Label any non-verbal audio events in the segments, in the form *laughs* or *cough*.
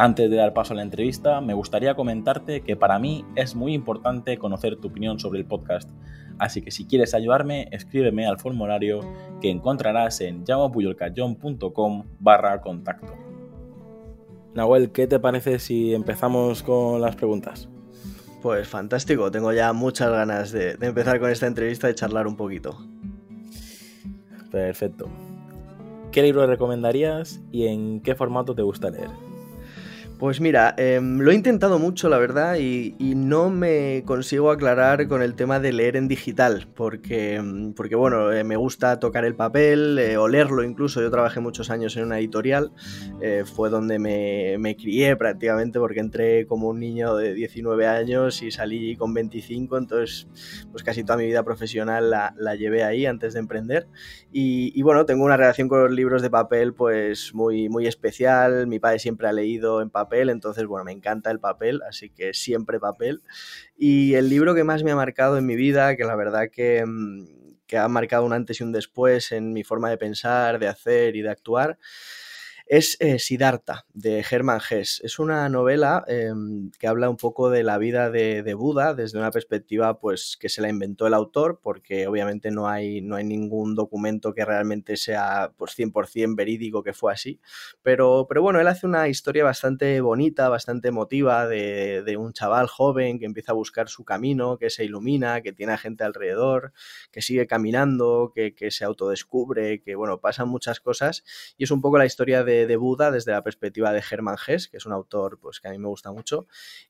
Antes de dar paso a la entrevista, me gustaría comentarte que para mí es muy importante conocer tu opinión sobre el podcast, así que si quieres ayudarme, escríbeme al formulario que encontrarás en llamapuyolcayón.com barra contacto. Nahuel, ¿qué te parece si empezamos con las preguntas? Pues fantástico, tengo ya muchas ganas de, de empezar con esta entrevista y charlar un poquito. Perfecto. ¿Qué libro recomendarías y en qué formato te gusta leer? Pues mira, em, lo he intentado mucho, la verdad, y, no me consigo aclarar con el tema de leer en digital, porque, em, porque bueno, eh, me gusta tocar el papel, eh, o leerlo incluso. Yo trabajé muchos años en una editorial, eh, fue donde me, me, crié prácticamente, porque entré como un niño de 19 años y salí con 25, entonces pues casi toda mi vida profesional la, la llevé ahí antes de emprender. Y, bueno, tengo una relación con los libros de papel pues muy, muy especial, mi padre siempre ha leído en papel entonces bueno, me encanta el papel, así que siempre papel. Y el libro que más me ha marcado en mi vida, que la verdad que, mm, que ha marcado un antes y un después en mi forma de pensar, de hacer y de actuar, es eh, Siddhartha, de Hermann Hesse. Es una novela em, que habla un poco de la vida de, Buda desde una perspectiva pues, que se la inventó el autor, porque obviamente no hay, no hay ningún documento que realmente sea pues, 100% verídico que fue así. Pero, pero bueno, él hace una historia bastante bonita, bastante emotiva de, de un chaval joven que empieza a buscar su camino, que se ilumina, que tiene a gente alrededor, que sigue caminando, que, que se autodescubre, que bueno, pasan muchas cosas. Y es un poco la historia de de, Buda desde la perspectiva de Hermann Hesse, que es un autor pues, que a mí me gusta mucho.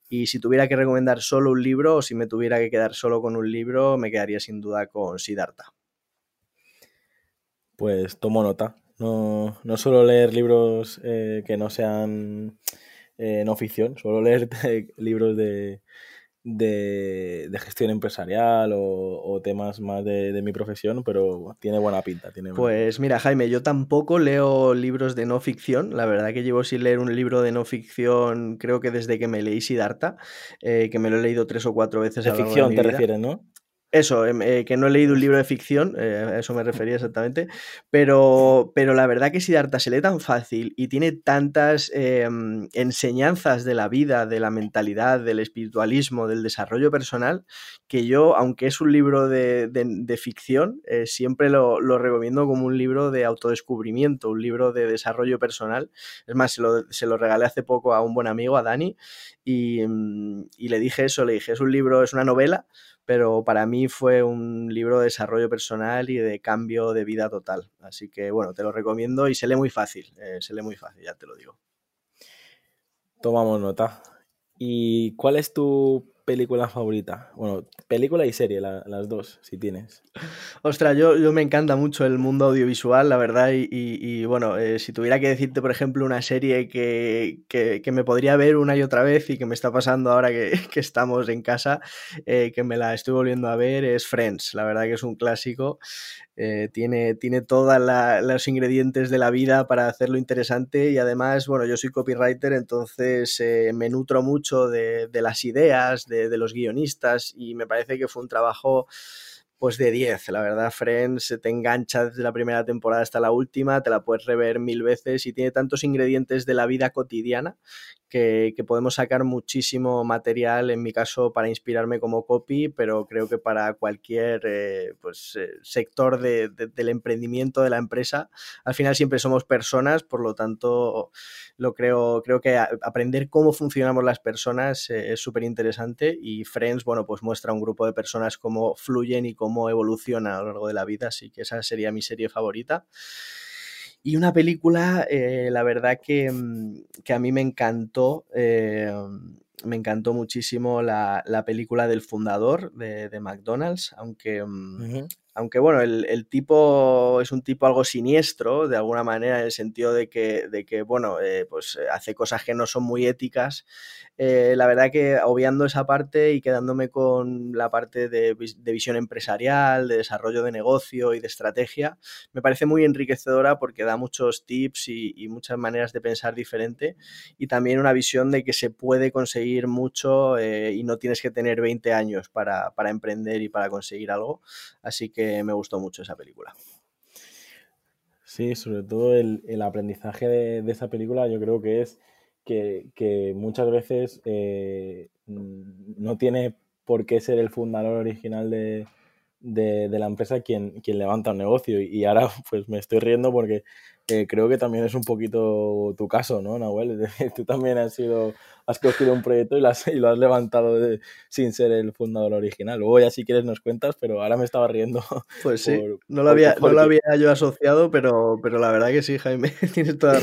Y si tuviera que recomendar solo un libro o si me tuviera que quedar solo con un libro, me quedaría sin duda con Siddhartha. Pues tomo nota. No, no suelo leer libros eh, que no sean eh, no ficción, suelo leer *laughs* libros de, de, gestión empresarial o, temas más de, mi profesión, pero tiene buena pinta. Tiene pues mira, Jaime, yo tampoco leo libros de no ficción. La verdad que llevo sin leer un libro de no ficción, creo que desde que me leí Siddhartha, eh, que me lo he leído tres o cuatro veces. De ficción te refieres, ¿no? Eso, em, eh, que no he leído un libro de ficción, eh, a eso me refería exactamente, pero, pero la verdad que Siddhartha se lee tan fácil y tiene tantas em, enseñanzas de la vida, de la mentalidad, del espiritualismo, del desarrollo personal, que yo, aunque es un libro de, ficción, eh, siempre lo, recomiendo como un libro de autodescubrimiento, un libro de desarrollo personal. Es más, se lo, se lo regalé hace poco a un buen amigo, a Dani, y, mm, y le dije eso, le dije, es un libro, es una novela pero para mí fue un libro de desarrollo personal y de cambio de vida total. Así que bueno, te lo recomiendo y se lee muy fácil, eh, se lee muy fácil, ya te lo digo. Tomamos nota. ¿Y cuál es tu película favorita? Bueno, película y serie, las dos, si tienes. Ostras, yo, yo, me encanta mucho el mundo audiovisual, la verdad, y, bueno, eh, si tuviera que decirte, por ejemplo, una serie que, que, me podría ver una y otra vez y que me está pasando ahora que, *laughs* que estamos en casa, eh, que me la estoy volviendo a ver, es Friends, la verdad que es un clásico. Eh, tiene, tiene todos los ingredientes de la vida para hacerlo interesante y además, bueno, yo soy copywriter, entonces eh, me nutro mucho de, de las ideas, de, de, los guionistas y me parece que fue un trabajo pues de 10. La verdad, Friends te engancha desde la primera temporada hasta la última, te la puedes rever mil veces y tiene tantos ingredientes de la vida cotidiana que, podemos sacar muchísimo material, en mi caso, para inspirarme como copy, pero creo que para cualquier eh, pues, eh, sector del emprendimiento de la empresa, al final siempre somos personas, por lo tanto, lo creo, creo que aprender cómo funcionamos las personas eh, es súper interesante y Friends, bueno, pues muestra un grupo de personas cómo fluyen y cómo evolucionan a lo largo de la vida, así que esa sería mi serie favorita. Y una película, eh, la verdad que, mm, que, a mí me encantó, eh, me encantó muchísimo la, la, película del fundador de, de McDonald's, aunque, mm, aunque bueno, el, tipo es un tipo algo siniestro, de alguna manera, en el sentido de que, de que bueno, eh, pues hace cosas que no son muy éticas, eh, la verdad que obviando esa parte y quedándome con la parte de, visión empresarial, de desarrollo de negocio y de estrategia, me parece muy enriquecedora porque da muchos tips y, muchas maneras de pensar diferente y también una visión de que se puede conseguir mucho eh, y no tienes que tener 20 años para, emprender y para conseguir algo. Así que me gustó mucho esa película. Sí, sobre todo el, aprendizaje de esa película yo creo que es que, muchas veces eh, no tiene por qué ser el fundador original de, la empresa quien, quien levanta un negocio. Y ahora *laughs* pues me estoy riendo porque eh, creo que también es un poquito tu caso, ¿no, Nahuel? *laughs* Tú también has sido, has cogido un proyecto y lo has, y lo has levantado sin ser el fundador original. Luego ya si quieres nos cuentas, pero ahora me estaba riendo. *laughs* Pues sí, no, lo había, no lo había yo asociado, pero, pero la verdad que sí, Jaime, tienes toda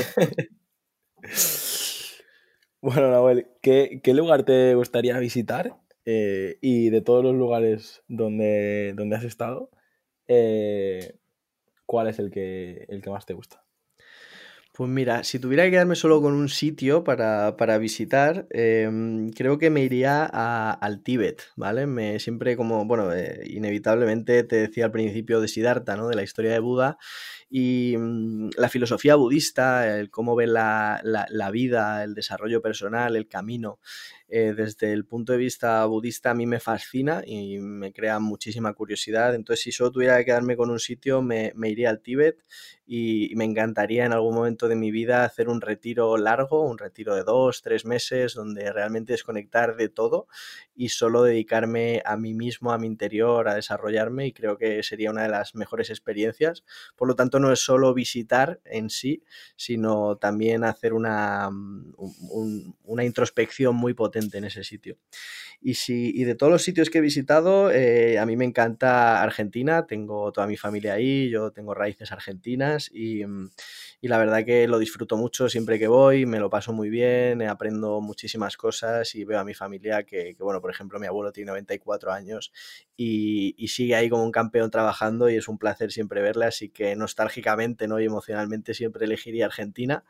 Bueno, Nahuel, ¿qué, lugar te gustaría visitar? Eh, y de todos los lugares donde, donde has estado, eh, ¿cuál es el que, el que más te gusta? Pues mira, si tuviera que quedarme solo con un sitio para, visitar, em, creo que me iría al Tíbet, ¿vale? Me, siempre como, bueno, eh, inevitablemente te decía al principio de Siddhartha, ¿no? De la historia de Buda, y mm, la filosofía budista, el cómo ve la, la, vida, el desarrollo personal, el camino, eh, desde el punto de vista budista a mí me fascina y me crea muchísima curiosidad. Entonces, si solo tuviera que quedarme con un sitio, me, me iría al Tíbet y, me encantaría en algún momento de mi vida hacer un retiro largo, un retiro de dos, tres meses, donde realmente desconectar de todo y solo dedicarme a mí mismo, a mi interior, a desarrollarme y creo que sería una de las mejores experiencias. Por lo tanto, no es solo visitar en sí, sino también hacer una, mm, una introspección muy potente en ese sitio. Y, si, y de todos los sitios que he visitado, eh, a mí me encanta Argentina, tengo toda mi familia ahí, yo tengo raíces argentinas y, mm, y la verdad que lo disfruto mucho siempre que voy, me lo paso muy bien, aprendo muchísimas cosas y veo a mi familia que, que bueno, por ejemplo, mi abuelo tiene 94 años y, y, sigue ahí como un campeón trabajando y es un placer siempre verle, así que nostálgicamente ¿no? y emocionalmente siempre elegiría Argentina.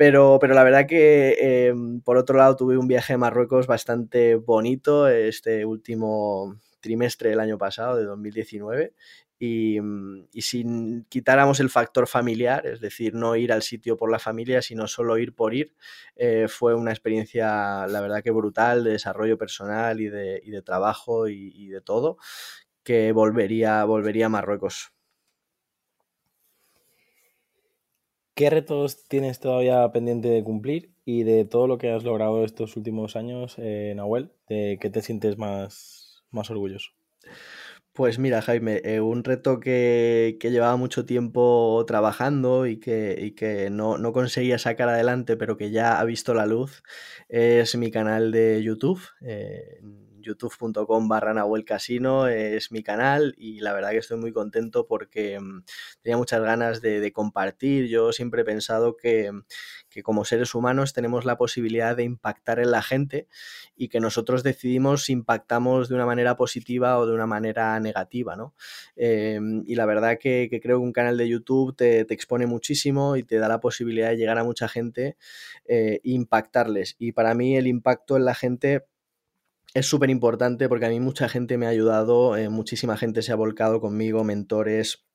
Pero, pero la verdad que, em, por otro lado, tuve un viaje a Marruecos bastante bonito este último trimestre del año pasado, de 2019, y, mm, y, si quitáramos el factor familiar, es decir, no ir al sitio por la familia, sino solo ir por ir, eh, fue una experiencia, la verdad que brutal, de desarrollo personal y de, trabajo y, y, de todo, que volvería, volvería a Marruecos. ¿Qué retos tienes todavía pendiente de cumplir y de todo lo que has logrado estos últimos años, eh, Nahuel? ¿De qué te sientes más, más orgulloso? Pues mira, Jaime, eh, un reto que, llevaba mucho tiempo trabajando y que, que no, conseguía sacar adelante, pero que ya ha visto la luz, es mi canal de YouTube. Eh, youtube.com barra Nahuel Casino es mi canal y la verdad que estoy muy contento porque mm, tenía muchas ganas de, compartir. Yo siempre he pensado que, que, como seres humanos tenemos la posibilidad de impactar en la gente y que nosotros decidimos si impactamos de una manera positiva o de una manera negativa, ¿no? Em, y la verdad que, creo que un canal de YouTube te, expone muchísimo y te da la posibilidad de llegar a mucha gente e impactarles. Y para mí el impacto en la gente es súper importante porque a mí mucha gente me ha ayudado, eh, muchísima gente se ha volcado conmigo, mentores,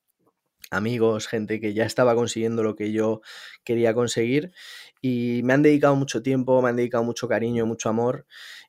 amigos, gente que ya estaba consiguiendo lo que yo quería conseguir y me han dedicado mucho tiempo, me han dedicado mucho cariño, mucho amor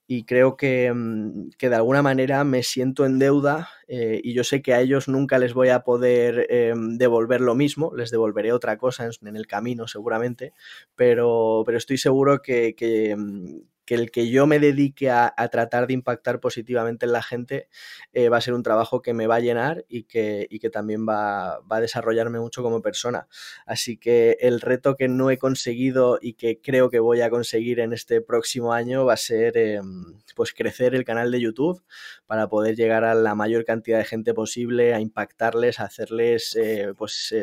y creo que, mm, de alguna manera me siento en deuda eh, y yo sé que a ellos nunca les voy a poder em, devolver lo mismo, les devolveré otra cosa en, el camino seguramente, pero, pero estoy seguro que, que, mm, que el que yo me dedique a, tratar de impactar positivamente en la gente eh, va a ser un trabajo que me va a llenar y que, que también va, a desarrollarme mucho como persona. Así que el reto que no he conseguido y que creo que voy a conseguir en este próximo año va a ser em, pues crecer el canal de YouTube para poder llegar a la mayor cantidad de gente posible, a impactarles, a hacerles eh, pues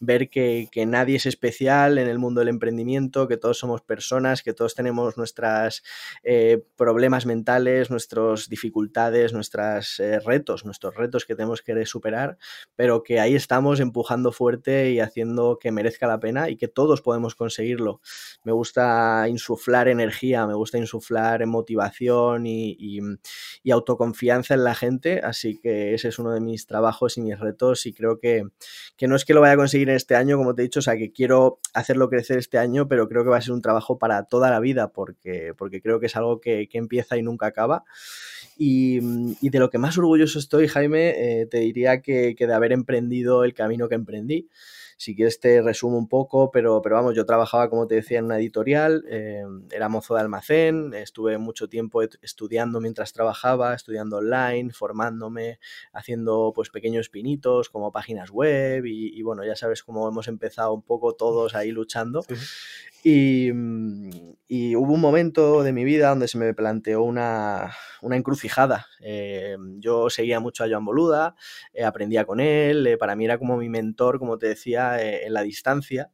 ver que, que nadie es especial en el mundo del emprendimiento, que todos somos personas, que todos tenemos nuestras eh, problemas mentales, nuestras dificultades, nuestros eh, retos, nuestros retos que tenemos que superar, pero que ahí estamos empujando fuerte y haciendo que merezca la pena y que todos podemos conseguirlo. Me gusta insuflar energía, me gusta insuflar motivación y, autoconfianza en la gente, así que ese es uno de mis trabajos y mis retos y creo que, que no es que lo vaya a conseguir este año, como te he dicho, o sea, que quiero hacerlo crecer este año, pero creo que va a ser un trabajo para toda la vida porque, porque creo que es algo que, empieza y nunca acaba. Y, de lo que más orgulloso estoy, Jaime, eh, te diría que, que de haber emprendido el camino que emprendí. Si quieres te resumo un poco, pero, pero vamos, yo trabajaba, como te decía, en una editorial, eh, era mozo de almacén, estuve mucho tiempo estudiando mientras trabajaba, estudiando online, formándome, haciendo pues pequeños pinitos como páginas web y, bueno, ya sabes cómo hemos empezado un poco todos ahí luchando. Mm, y, hubo un momento de mi vida donde se me planteó una, encrucijada. Eh, yo seguía mucho a Joan Boluda, eh, aprendía con él, eh, para mí era como mi mentor, como te decía, en la distancia.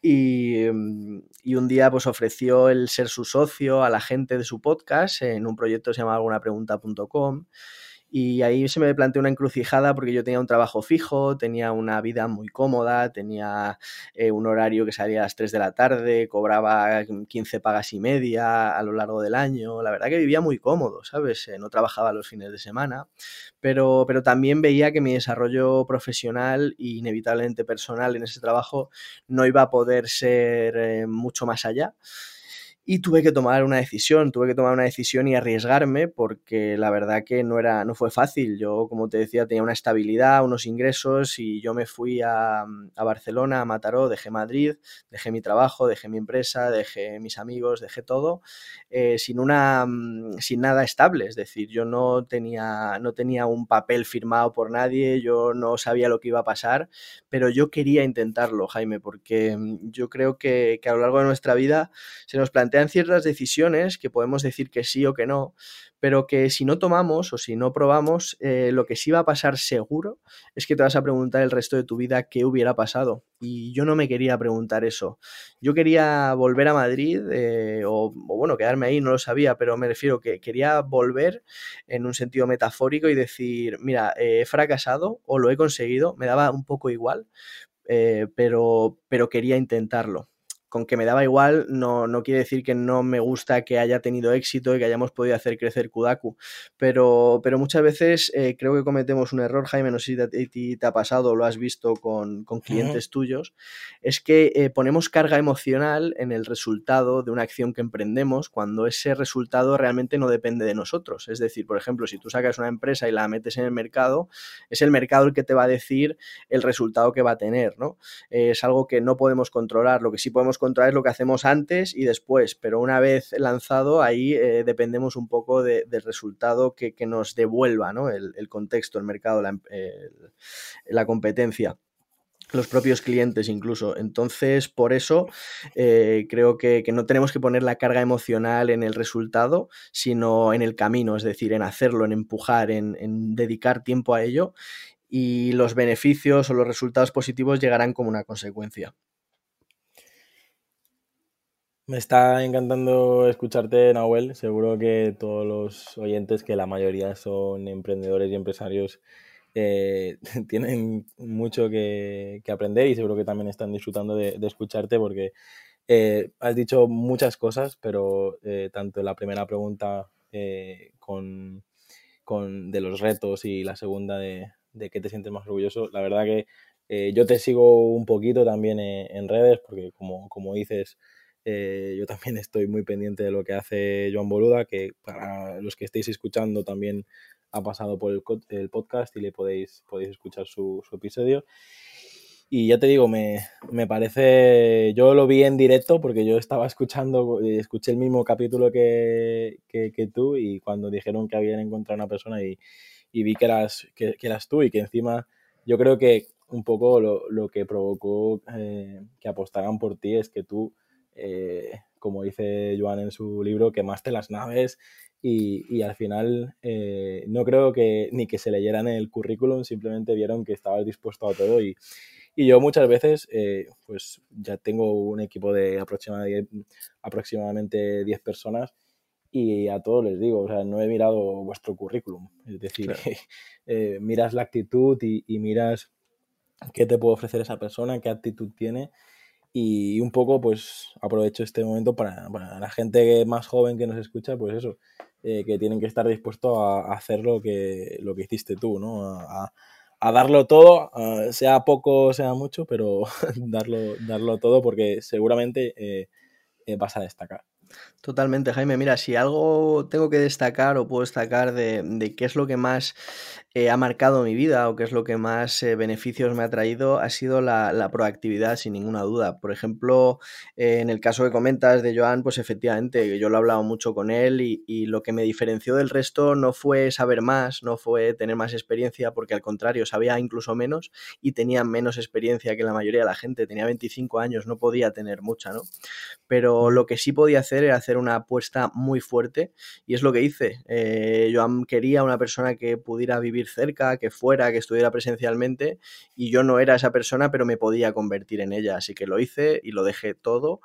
Y, mm, y, un día pues ofreció el ser su socio a la gente de su podcast en un proyecto que se llama algunapregunta.com y ahí se me planteó una encrucijada porque yo tenía un trabajo fijo, tenía una vida muy cómoda, tenía eh, un horario que salía a las 3 de la tarde, cobraba 15 pagas y media a lo largo del año. La verdad que vivía muy cómodo, ¿sabes? Eh, no trabajaba los fines de semana, pero, pero también veía que mi desarrollo profesional e inevitablemente personal en ese trabajo no iba a poder ser eh, mucho más allá y tuve que tomar una decisión, tuve que tomar una decisión y arriesgarme porque la verdad que no era no fue fácil. Yo, como te decía, tenía una estabilidad, unos ingresos y yo me fui a, a Barcelona, a Mataró, dejé Madrid, dejé mi trabajo, dejé mi empresa, dejé mis amigos, dejé todo eh, sin una mm, sin nada estable, es decir, yo no tenía no tenía un papel firmado por nadie, yo no sabía lo que iba a pasar, pero yo quería intentarlo, Jaime, porque mm, yo creo que, que a lo largo de nuestra vida se nos plantea ciertas decisiones que podemos decir que sí o que no, pero que si no tomamos o si no probamos, eh, lo que sí va a pasar seguro es que te vas a preguntar el resto de tu vida qué hubiera pasado. Y yo no me quería preguntar eso. Yo quería volver a Madrid, eh, o, bueno, quedarme ahí, no lo sabía, pero me refiero que quería volver en un sentido metafórico y decir, mira, he fracasado o lo he conseguido, me daba un poco igual, eh, pero, pero quería intentarlo con que me daba igual, no, no, quiere decir que no me gusta que haya tenido éxito y que hayamos podido hacer crecer Kudaku. Pero, pero muchas veces eh, creo que cometemos un error, Jaime, no sé si te, te ha pasado o lo has visto con, clientes tuyos, es que eh, ponemos carga emocional en el resultado de una acción que emprendemos cuando ese resultado realmente no depende de nosotros. Es decir, por ejemplo, si tú sacas una empresa y la metes en el mercado, es el mercado el que te va a decir el resultado que va a tener, ¿no? es algo que no podemos controlar. Lo que sí podemos controlar lo que hacemos antes y después, pero una vez lanzado ahí eh, dependemos un poco del resultado que, nos devuelva el, contexto, el mercado, la, la competencia los propios clientes incluso. Entonces, por eso eh, creo que, no tenemos que poner la carga emocional en el resultado, sino en el camino, es decir, en hacerlo, en empujar, en, dedicar tiempo a ello y los beneficios o los resultados positivos llegarán como una consecuencia. Me está encantando escucharte, Nahuel. Seguro que todos los oyentes, que la mayoría son emprendedores y empresarios, eh, *laughs* tienen mucho que, aprender y seguro que también están disfrutando de, escucharte porque eh, has dicho muchas cosas, pero eh, tanto la primera pregunta con, de los retos y la segunda de, de qué te sientes más orgulloso, la verdad que yo te sigo un poquito también en redes porque como, como dices eh, yo también *laughs* estoy muy pendiente de lo que hace Joan Boluda, que para los que estéis escuchando también ha pasado por el, podcast y le podéis, podéis escuchar su, episodio. Y ya te digo, me, parece, yo lo vi en directo porque yo estaba escuchando, escuché el mismo capítulo que, tú y cuando dijeron que habían encontrado una persona y, vi que eras, que, eras tú y que encima yo creo que un poco lo, que provocó eh, que apostaran por ti es que tú eh, como dice Joan en su libro, quemaste las naves y, al final eh, no creo que ni que se leyeran el currículum, simplemente vieron que estabas dispuesto a todo y, yo muchas veces, eh, pues ya tengo un equipo de aproximadamente, aproximadamente 10 personas y a todos les digo, o sea, no he mirado vuestro currículum, es decir, *laughs* eh, miras la actitud y, miras qué te puede ofrecer esa persona, qué actitud tiene y un poco pues aprovecho este momento para, la gente más joven que nos escucha, pues eso, eh, que tienen que estar dispuestos a, hacer lo que, lo que hiciste tú, ¿no? A, darlo todo, sea poco, sea mucho, pero *laughs* darlo, darlo todo porque seguramente eh, vas a destacar. Totalmente, Jaime. Mira, si algo tengo que destacar o puedo destacar de, qué es lo que más eh, ha marcado mi vida o qué es lo que más eh, beneficios me ha traído, ha sido la, proactividad, sin ninguna duda. Por ejemplo, eh, en el caso que comentas de Joan, pues efectivamente, yo lo he hablado mucho con él y, y, lo que me diferenció del resto no fue saber más, no fue tener más experiencia, porque al contrario, sabía incluso menos y tenía menos experiencia que la mayoría de la gente. Tenía 25 años, no podía tener mucha, ¿no? Pero lo que sí podía hacer era hacer una apuesta muy fuerte y es lo que hice. Eh, yo quería una persona que pudiera vivir cerca, que fuera, que estuviera presencialmente y yo no era esa persona, pero me podía convertir en ella. Así que lo hice y lo dejé todo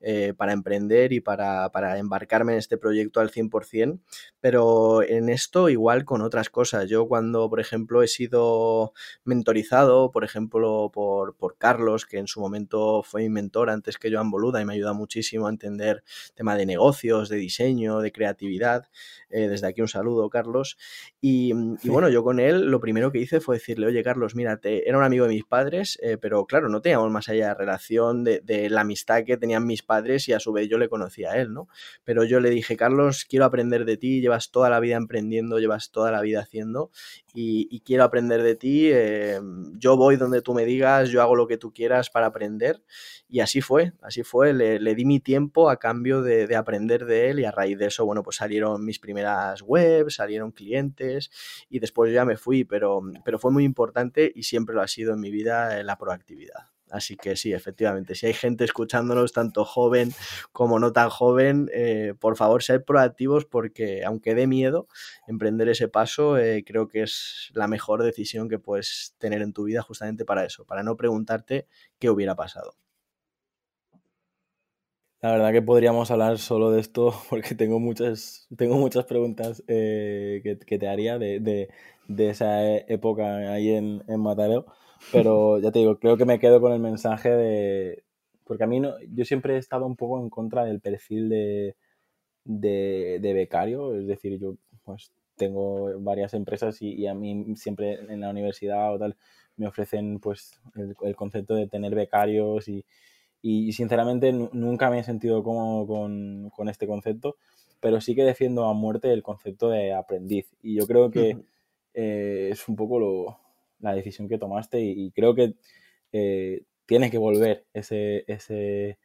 eh, para emprender y para, embarcarme en este proyecto al 100%, pero en esto igual con otras cosas. Yo cuando, por ejemplo, he sido mentorizado, por ejemplo, por, Carlos, que en su momento fue mi mentor antes que Joan Boluda y me ayuda muchísimo a entender tema de negocios, de diseño, de creatividad. Eh, desde aquí un saludo, Carlos. Y, bueno, yo con él lo primero que hice fue decirle, oye, Carlos, mírate, era un amigo de mis padres, eh, pero claro, no teníamos más allá de relación de, de la amistad que tenían mis padres y a su vez yo le conocía a él, ¿no? Pero yo le dije, Carlos, quiero aprender de ti, llevas toda la vida emprendiendo, llevas toda la vida haciendo y, quiero aprender de ti, eh, yo voy donde tú me digas, yo hago lo que tú quieras para aprender y así fue, así fue, le, di mi tiempo a cambio de, aprender de él y a raíz de eso, bueno, pues salieron mis primeras webs, salieron clientes y después ya me fui, pero, pero fue muy importante y siempre lo ha sido en mi vida eh, la proactividad. Así que sí, efectivamente, si hay gente escuchándonos, tanto joven como no tan joven, eh, por favor, sed proactivos porque aunque dé miedo emprender ese paso, eh, creo que es la mejor decisión que puedes tener en tu vida justamente para eso, para no preguntarte qué hubiera pasado. La verdad que podríamos hablar solo de esto *laughs* porque tengo muchas, tengo muchas preguntas eh, que, te haría de, esa época ahí en, en Matareo. Pero ya te digo, creo que me quedo con el mensaje de... Porque a mí no, yo siempre he estado un poco en contra del perfil de, de, becario, es decir, yo pues tengo varias empresas y, a mí siempre en la universidad o tal me ofrecen pues el, concepto de tener becarios y, y sinceramente nunca me he sentido cómodo con, con, este concepto, pero sí que defiendo a muerte el concepto de aprendiz. Y yo creo que eh, es un poco lo, la decisión que tomaste y, creo que eh, tiene que volver ese, ese,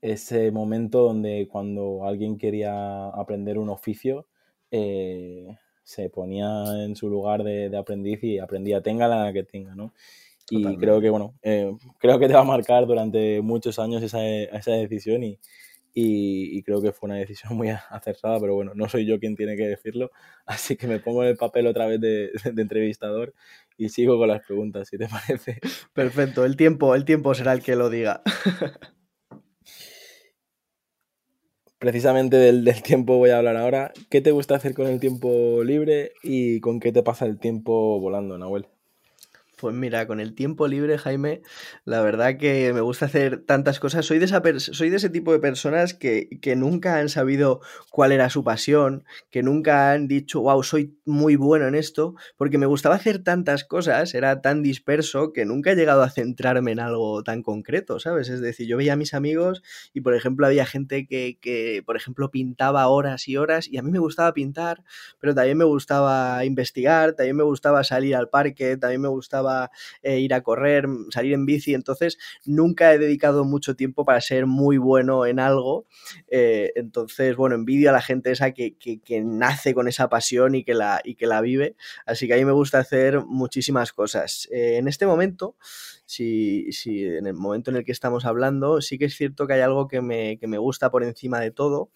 ese momento donde cuando alguien quería aprender un oficio eh, se ponía en su lugar de, aprendiz y aprendía, tenga la que tenga, ¿no? Y creo que, bueno, eh, creo que te va a marcar durante muchos años esa, esa decisión y, y, creo que fue una decisión muy *laughs* acertada, pero bueno, no soy yo quien tiene que decirlo, *laughs* así que me pongo en el papel otra vez de, *laughs* entrevistador y sigo con las preguntas, si te parece. Perfecto, el tiempo, el tiempo será el que lo diga. Precisamente del, del, tiempo voy a hablar ahora. ¿Qué te gusta hacer con el tiempo libre y con qué te pasa el tiempo volando, Nahuel? Pues mira, con el tiempo libre, Jaime, la verdad que me gusta hacer tantas cosas. Soy de, esa soy de ese tipo de personas que, que, nunca han sabido cuál era su pasión, que nunca han dicho, wow, soy muy bueno en esto, porque me gustaba hacer tantas cosas, era tan disperso que nunca he llegado a centrarme en algo tan concreto, ¿sabes? Es decir, yo veía a mis amigos y, por ejemplo, había gente que, que por ejemplo, pintaba horas y horas y a mí me gustaba pintar, pero también me gustaba investigar, también me gustaba salir al parque, también me gustaba eh, ir a correr, salir en bici, entonces nunca he dedicado mucho tiempo para ser muy bueno en algo. Eh, entonces, bueno, envidio a la gente esa que, nace con esa pasión y que, la, y que la vive. Así que a mí me gusta hacer muchísimas cosas. Eh, en este momento, si, si, en el momento en el que estamos hablando, sí que es cierto que hay algo que me, que me gusta por encima de todo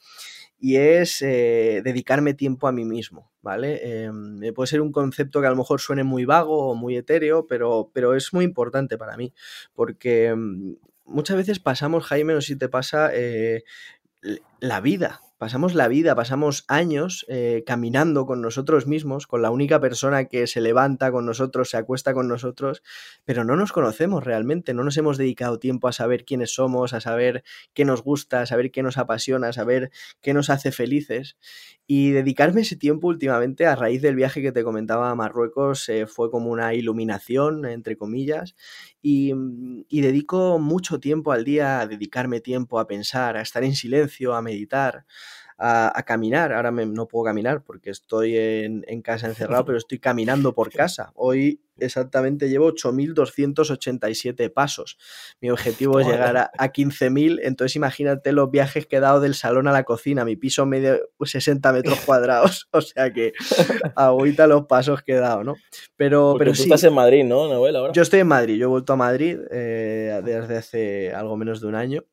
y es eh, dedicarme tiempo a mí mismo, ¿vale? Em, eh, puede ser un concepto que a lo mejor suene muy vago o muy etéreo, pero, pero es muy importante para mí, porque mm, muchas veces pasamos, Jaime, no sé si te pasa, eh, la vida pasamos la vida, pasamos años eh, caminando con nosotros mismos, con la única persona que se levanta con nosotros, se acuesta con nosotros, pero no nos conocemos realmente, no nos hemos dedicado tiempo a saber quiénes somos, a saber qué nos gusta, a saber qué nos apasiona, a saber qué nos hace felices. Y dedicarme ese tiempo últimamente, a raíz del viaje que te comentaba a Marruecos, eh, fue como una iluminación, entre comillas, y, y dedico mucho tiempo al día a dedicarme tiempo a pensar, a estar en silencio, a meditar, a, caminar. Ahora no puedo caminar porque estoy en, en, casa encerrado, *laughs* pero estoy caminando por casa. Hoy exactamente llevo 8.287 pasos. Mi objetivo es llegar a, 15.000, entonces imagínate los viajes que he dado del salón a la cocina, mi piso medio 60 metros *laughs* cuadrados, o sea que agüita los pasos que he dado, ¿no? Pero, pero tú estás en Madrid, ¿no, Ahora? Yo estoy en Madrid, yo he vuelto a Madrid eh, desde hace algo menos de un año.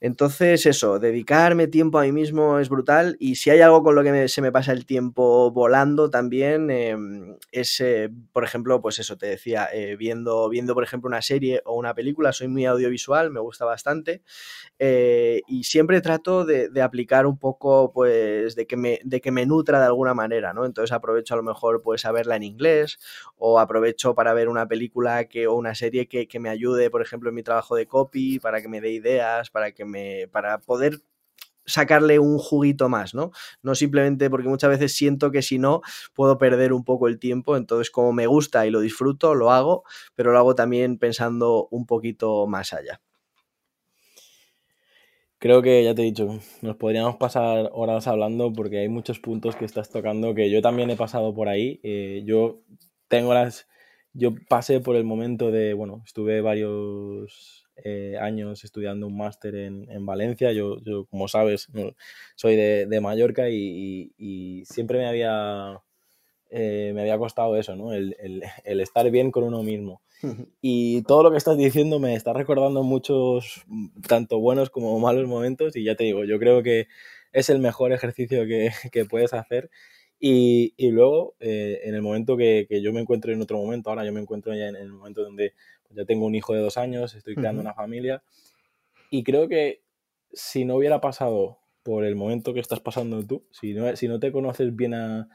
Entonces, eso, dedicarme tiempo a mí mismo es brutal y si hay algo con lo que se me pasa el tiempo volando también em, es, eh, por ejemplo, pues eso, te decía, eh, viendo, viendo, por ejemplo, una serie o una película, soy muy audiovisual, me gusta bastante, eh, y siempre trato de, aplicar un poco, pues, de que, me, de que me nutra de alguna manera, ¿no? Entonces aprovecho a lo mejor, pues, a verla en inglés, o aprovecho para ver una película que, o una serie que, que me ayude, por ejemplo, en mi trabajo de copy, para que me dé ideas, para que me, para poder sacarle un juguito más, ¿no? No simplemente porque muchas veces siento que si no puedo perder un poco el tiempo, entonces como me gusta y lo disfruto, lo hago, pero lo hago también pensando un poquito más allá. Creo que ya te he dicho, nos podríamos pasar horas hablando porque hay muchos puntos que estás tocando que yo también he pasado por ahí. Eh, yo tengo las. Yo pasé por el momento de. Bueno, estuve varios eh, años estudiando un máster en, en, Valencia. Yo, yo, como sabes, soy de, de Mallorca y, y, siempre me había, eh, me había costado eso, ¿no? El, el, el, estar bien con uno mismo. *laughs* Y todo lo que estás diciendo me está recordando muchos, tanto buenos como malos momentos. Y ya te digo, yo creo que es el mejor ejercicio que, *laughs* que puedes hacer. Y, y luego, eh, en el momento que, que, yo me encuentro en otro momento, ahora yo me encuentro ya en el momento donde ya tengo un hijo de dos años, estoy creando una familia y creo que si no hubiera pasado por el momento que estás pasando tú, si no, si no te conoces bien a,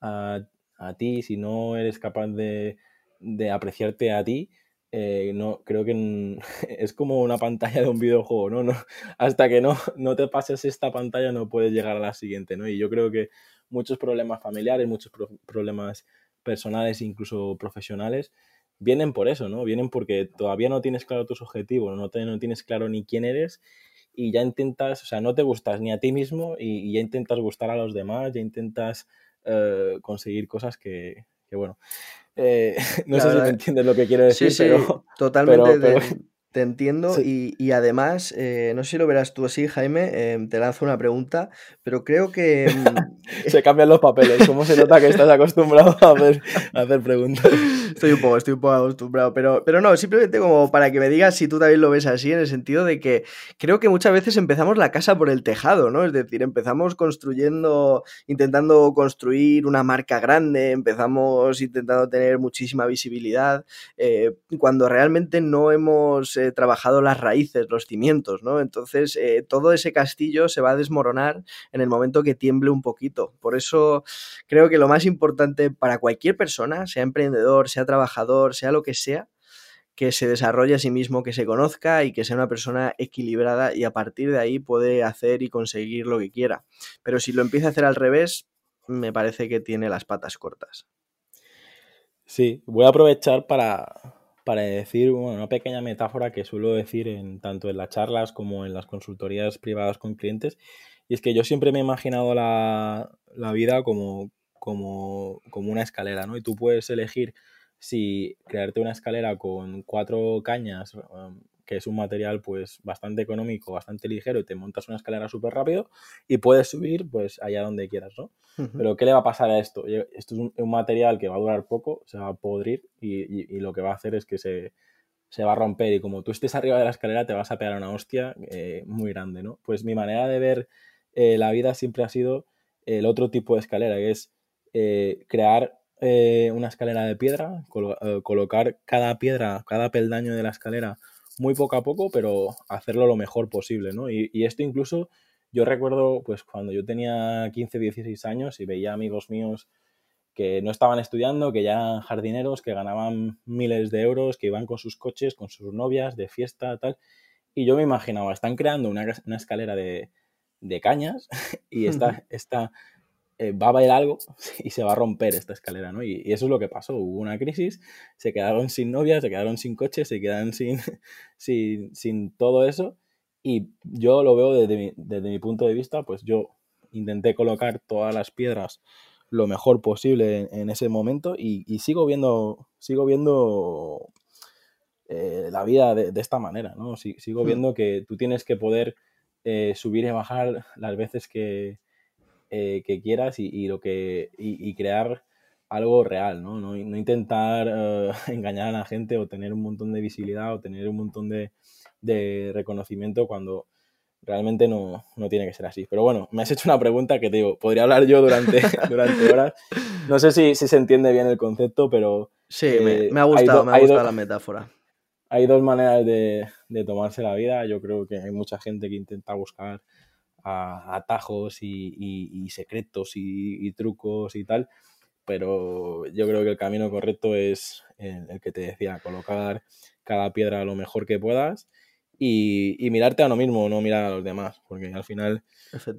a, ti, si no eres capaz de, de apreciarte a ti, eh, no, creo que *laughs* es como una pantalla de un videojuego, ¿no? no hasta que no, no te pases esta pantalla no puedes llegar a la siguiente, ¿no? Y yo creo que muchos problemas familiares, muchos problemas personales, incluso profesionales, vienen por eso, ¿no? Vienen porque todavía no tienes claro tus objetivos, no, no tienes claro ni quién eres y ya intentas, o sea, no te gustas ni a ti mismo y, ya intentas gustar a los demás, ya intentas eh, conseguir cosas que, bueno, eh, *laughs* no sé si me entiendes lo que quiero decir, sí, sí, totalmente te entiendo y, además, eh, no sé si lo verás tú así, Jaime, em, te lanzo una pregunta, pero creo que... Em, *laughs* se cambian los papeles, ¿cómo se nota que estás acostumbrado a hacer, preguntas? *laughs* Estoy un poco, estoy un poco acostumbrado, pero, pero no, simplemente como para que me digas si tú también lo ves así, en el sentido de que creo que muchas veces empezamos la casa por el tejado, ¿no? Es decir, empezamos construyendo, intentando construir una marca grande, empezamos intentando tener muchísima visibilidad, eh, cuando realmente no hemos eh, trabajado las raíces, los cimientos, ¿no? Entonces, eh, todo ese castillo se va a desmoronar en el momento que tiemble un poquito. Por eso creo que lo más importante para cualquier persona, sea emprendedor, sea trabajador, sea lo que sea, que se desarrolle a sí mismo, que se conozca y que sea una persona equilibrada y a partir de ahí puede hacer y conseguir lo que quiera. Pero si lo empieza a hacer al revés, me parece que tiene las patas cortas. Sí, voy a aprovechar para, para decir una pequeña metáfora que suelo decir en, tanto en las charlas como en las consultorías privadas con clientes. Y es que yo siempre me he imaginado la, la vida como, como, como, una escalera, ¿no? Y tú puedes elegir si crearte una escalera con cuatro cañas um, que es un material pues bastante económico, bastante ligero y te montas una escalera súper rápido y puedes subir pues allá donde quieras, ¿no? Pero ¿qué le va a pasar a esto? Esto es un, material que va a durar poco, se va a podrir y, lo que va a hacer es que se, va a romper y como tú estés arriba de la escalera te vas a pegar una hostia eh, muy grande, ¿no? Pues mi manera de ver eh, la vida siempre ha sido el otro tipo de escalera, que es eh, crear una escalera de piedra, colocar cada piedra, cada peldaño de la escalera muy poco a poco, pero hacerlo lo mejor posible, ¿no? Y, esto incluso yo recuerdo, pues cuando yo tenía 15, 16 años y veía amigos míos que no estaban estudiando, que ya eran jardineros, que ganaban miles de euros, que iban con sus coches, con sus novias, de fiesta, tal. Y yo me imaginaba, están creando una, una escalera de, de, cañas *laughs* y esta, esta eh, va a haber algo *laughs* y se va a romper esta escalera, ¿no? Y, eso es lo que pasó. Hubo una crisis, se quedaron sin novias, se quedaron sin coches, se quedaron sin, *laughs* sin, sin todo eso. Y yo lo veo desde mi, desde mi punto de vista, pues yo intenté colocar todas las piedras lo mejor posible en, ese momento y, sigo viendo, sigo viendo eh, la vida de, esta manera, ¿no? sigo hmm. viendo que tú tienes que poder eh, subir y bajar las veces que, eh, que quieras y, lo que, y, crear algo real, ¿no? No, intentar *laughs* engañar a la gente o tener un montón de visibilidad o tener un montón de, de reconocimiento cuando realmente no, tiene que ser así. Pero bueno, me has hecho una pregunta que te digo, podría hablar yo durante, *laughs* durante horas. No sé si, se entiende bien el concepto, pero... Sí, me, eh, ha gustado, me ha gustado la metáfora. Hay dos maneras de, tomarse la vida. Yo creo que hay mucha gente que intenta buscar atajos y, secretos y, trucos y tal, pero yo creo que el camino correcto es el que te decía, colocar cada piedra lo mejor que puedas y, mirarte a uno mismo, no mirar a los demás, porque al final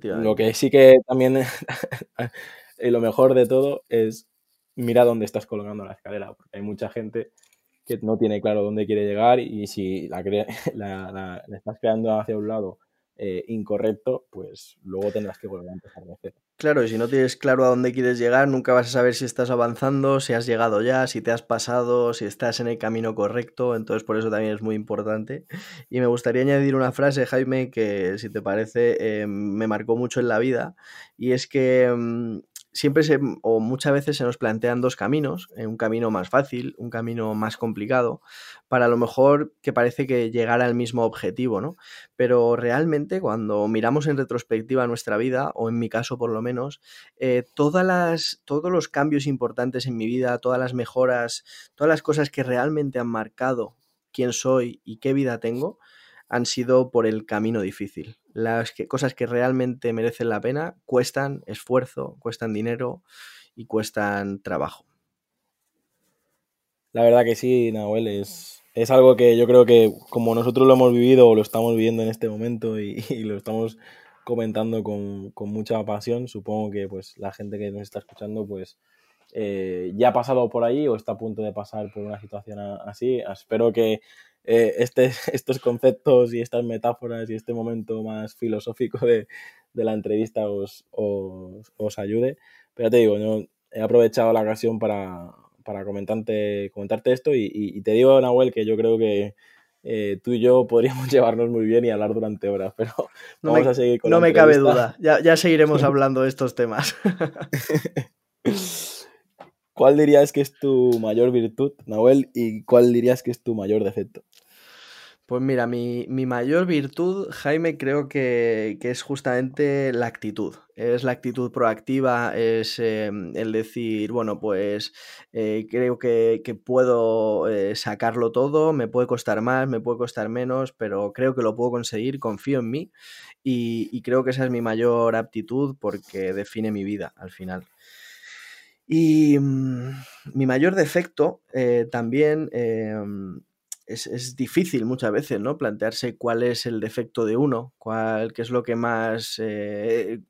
lo que sí que también *laughs* lo mejor de todo es mira dónde estás colocando la escalera, porque hay mucha gente que no tiene claro dónde quiere llegar y si la, *laughs* la, estás creando hacia un lado eh, incorrecto, pues luego tendrás que volver a empezar de cero. Claro, y si no tienes claro a dónde quieres llegar, nunca vas a saber si estás avanzando, si has llegado ya, si te has pasado, si estás en el camino correcto, entonces por eso también es muy importante. Y me gustaría añadir una frase, Jaime, que si te parece eh, me marcó mucho en la vida, y es que mm, siempre se, o muchas veces se nos plantean dos caminos, eh, un camino más fácil, un camino más complicado, para lo mejor que parece que llegar al mismo objetivo, ¿no? Pero realmente cuando miramos en retrospectiva nuestra vida, o en mi caso por lo menos, eh, todas las, todos los cambios importantes en mi vida, todas las mejoras, todas las cosas que realmente han marcado quién soy y qué vida tengo, han sido por el camino difícil. Las cosas que realmente merecen la pena cuestan esfuerzo, cuestan dinero y cuestan trabajo. La verdad que sí, Nahuel, es, es algo que yo creo que como nosotros lo hemos vivido o lo estamos viviendo en este momento y, *laughs* lo estamos comentando con, mucha pasión, supongo que pues la gente que nos está escuchando pues eh, ya ha pasado por ahí o está a punto de pasar por una situación así. Espero que eh, este, *laughs* estos conceptos y estas metáforas y este momento más filosófico de, la entrevista os, os, ayude. Pero te digo, yo he aprovechado la ocasión para, comentarte, comentarte esto y, te digo, Nahuel, que yo creo que eh, tú y yo *laughs* podríamos llevarnos muy bien y hablar durante horas, pero no *laughs* vamos me, a seguir con No me cabe duda, ya, ya seguiremos hablando de estos temas. ¿Cuál dirías que es tu mayor virtud, Nahuel, y cuál dirías que es tu mayor defecto? Pues mira, mi, mayor virtud, Jaime, creo que, es justamente la actitud. Es la actitud proactiva, es em, el decir, bueno, pues eh, creo que, puedo eh, sacarlo todo, me puede costar más, me puede costar menos, pero creo que lo puedo conseguir, confío en mí y creo que esa es mi mayor aptitud porque define mi vida al final. Y mm, mi mayor defecto eh, también em, es, difícil muchas veces, ¿no? Plantearse cuál es el defecto de uno, cuál, qué es lo que más eh,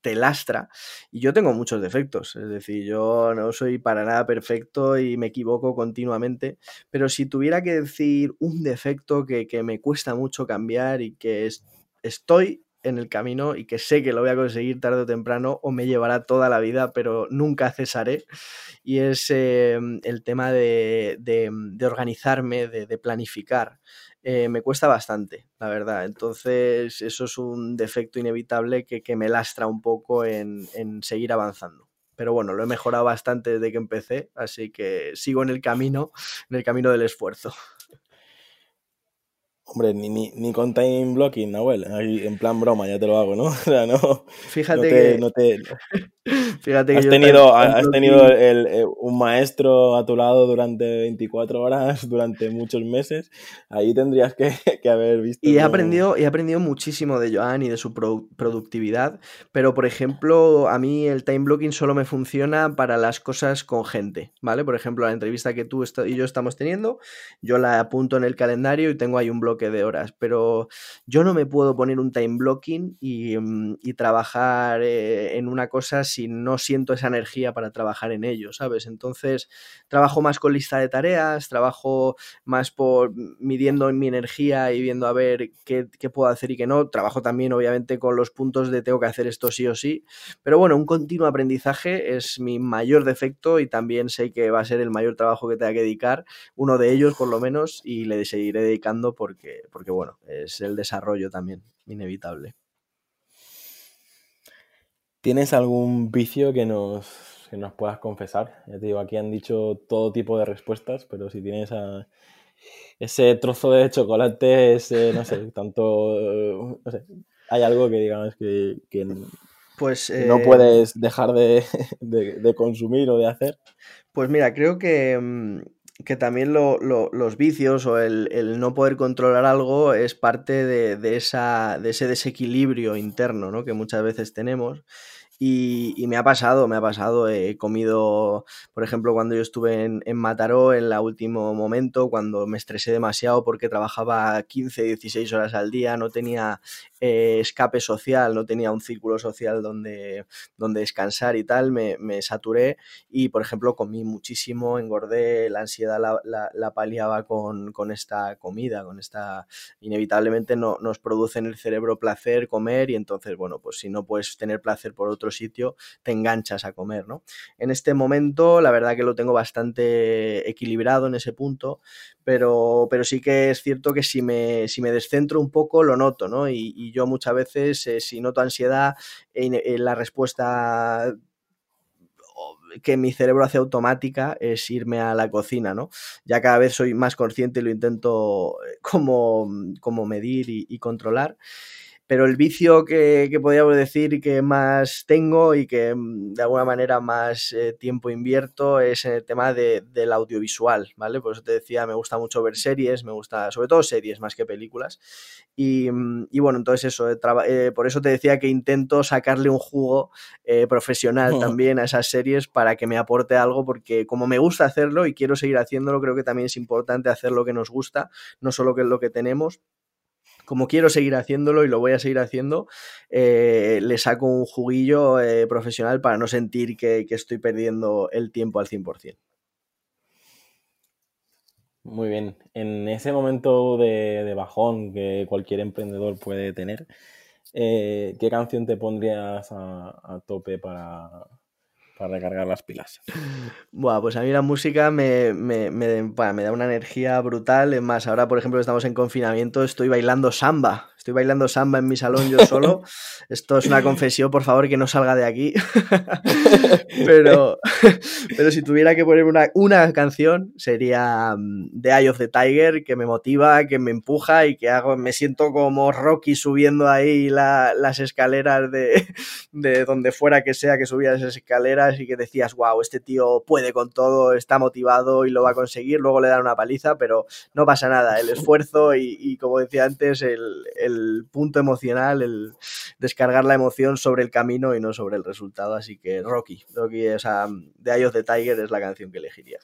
te lastra. Y yo tengo muchos defectos, es decir, yo no soy para nada perfecto y me equivoco continuamente, pero si tuviera que decir un defecto que, que me cuesta mucho cambiar y que estoy en el camino y que sé que lo voy a conseguir tarde o temprano o me llevará toda la vida, pero nunca cesaré. Y es em, el tema de, organizarme, de, planificar. Eh, me cuesta bastante, la verdad. Entonces, eso es un defecto inevitable que, me lastra un poco en, en seguir avanzando. Pero bueno, lo he mejorado bastante desde que empecé, así que sigo en el camino, en el camino del esfuerzo. Hombre, ni, ni, ni, con time blocking, Nahuel. Ahí en plan broma, ya te lo hago, ¿no? *laughs* O sea, no. Fíjate que. Fíjate que has tenido, has tenido eh, un maestro a tu lado durante 24 horas, *laughs* durante muchos meses. Ahí tendrías que, *laughs* haber visto. Y he, aprendido, he aprendido muchísimo de Joan y de su productividad. Pero, por ejemplo, a mí el time blocking solo me funciona para las cosas con gente. ¿Vale? Por ejemplo, la entrevista que tú y yo estamos teniendo, yo la apunto en el calendario y tengo ahí un bloque de horas. Pero yo no me puedo poner un time blocking y, mm, trabajar eh, en una cosa si no siento esa energía para trabajar en ello, ¿sabes? Entonces, trabajo más con lista de tareas, trabajo más por midiendo mi energía y viendo a ver qué, puedo hacer y qué no. Trabajo también, obviamente, con los puntos de tengo que hacer esto sí o sí. Pero bueno, un continuo aprendizaje es mi mayor defecto y también sé que va a ser el mayor trabajo que tenga que dedicar, uno de ellos por lo menos, y le seguiré dedicando porque, porque bueno, es el desarrollo también inevitable. ¿Tienes algún vicio que nos, nos puedas confesar? Ya te digo, aquí han dicho todo tipo de respuestas, pero si tienes ese trozo de chocolate, ese, no sé, *laughs* tanto, no sé, hay algo que digamos que, pues, no eh, puedes dejar *laughs* de, consumir o de hacer. Pues mira, creo que, mm, también los vicios o el, no poder controlar algo es parte de, esa, de ese desequilibrio interno ¿no? que muchas veces tenemos y, me ha pasado, me ha pasado. He comido, por ejemplo, cuando yo estuve en, en Mataró, en el último momento, cuando me estresé demasiado porque trabajaba 15, 16 horas al día, no tenía eh, escape social, no tenía un círculo social donde, donde descansar y tal, me, me, saturé y, por ejemplo, comí muchísimo, engordé, la ansiedad la, la, paliaba con, con, esta comida, con esta... Inevitablemente no, nos produce en el cerebro placer comer y entonces, bueno, pues si no puedes tener placer por otro sitio, te enganchas a comer, ¿no? En este momento, la verdad que lo tengo bastante equilibrado en ese punto, pero, pero sí que es cierto que si me, si me descentro un poco, lo noto, ¿no? Y, yo muchas veces, eh, si noto ansiedad, en, la respuesta que mi cerebro hace automática es irme a la cocina, ¿no? Ya cada vez soy más consciente y lo intento eh, como, como medir y controlar. Pero el vicio que, podríamos decir que más tengo y que mm, de alguna manera más eh, tiempo invierto es en el tema del audiovisual, ¿vale? Por eso te decía, me gusta mucho ver series, me gusta, sobre todo series más que películas. Y, mm, bueno, entonces eso, eh, por eso te decía que intento sacarle un jugo eh, profesional *laughs* también a esas series para que me aporte algo, porque como me gusta hacerlo y quiero seguir haciéndolo, creo que también es importante hacer lo que nos gusta, no solo que es lo que tenemos como quiero seguir haciéndolo y lo voy a seguir haciendo, eh, le saco un juguillo eh, profesional para no sentir que, estoy perdiendo el tiempo al 100%. Muy bien. En ese momento de, bajón que cualquier emprendedor puede tener, eh, ¿qué canción te pondrías a tope para, para recargar las pilas. Buah, pues a mí la música me, me, me, me, da una energía brutal. Es más, ahora, por ejemplo, estamos en confinamiento, estoy bailando samba. Estoy bailando samba en mi salón yo solo. *laughs* Esto es una confesión, por favor, que no salga de aquí. *laughs* pero, *laughs* pero si tuviera que poner una, una canción, sería mm, The Eye of the Tiger, que me motiva, que me empuja y que hago, me siento como Rocky subiendo ahí las escaleras de, de donde fuera que sea que subía esas escaleras y que decías, wow, este tío puede con todo, está motivado y lo va a conseguir. Luego le dan una paliza, pero no pasa nada. El esfuerzo y, como decía antes, el el punto emocional, el descargar la emoción sobre el camino y no sobre el resultado. Así que Rocky, Rocky, o sea, de Eye of the Tiger es la canción que elegiría.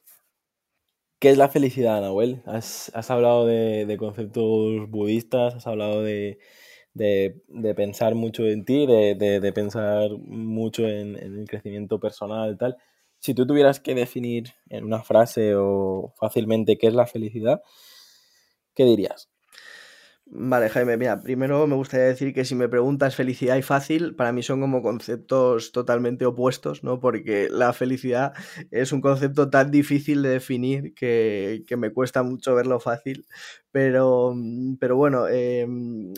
¿Qué es la felicidad, Nahuel? Has, hablado de, conceptos budistas, has hablado de, pensar mucho en ti, de, pensar mucho en, en, el crecimiento personal tal. Si tú tuvieras que definir en una frase o fácilmente qué es la felicidad, ¿qué dirías? Vale, Jaime, mira, primero me gustaría decir que si me preguntas felicidad y fácil, para mí son como conceptos totalmente opuestos, ¿no? Porque la felicidad es un concepto tan difícil de definir que, que me cuesta mucho verlo fácil, pero, mm, pero bueno, eh,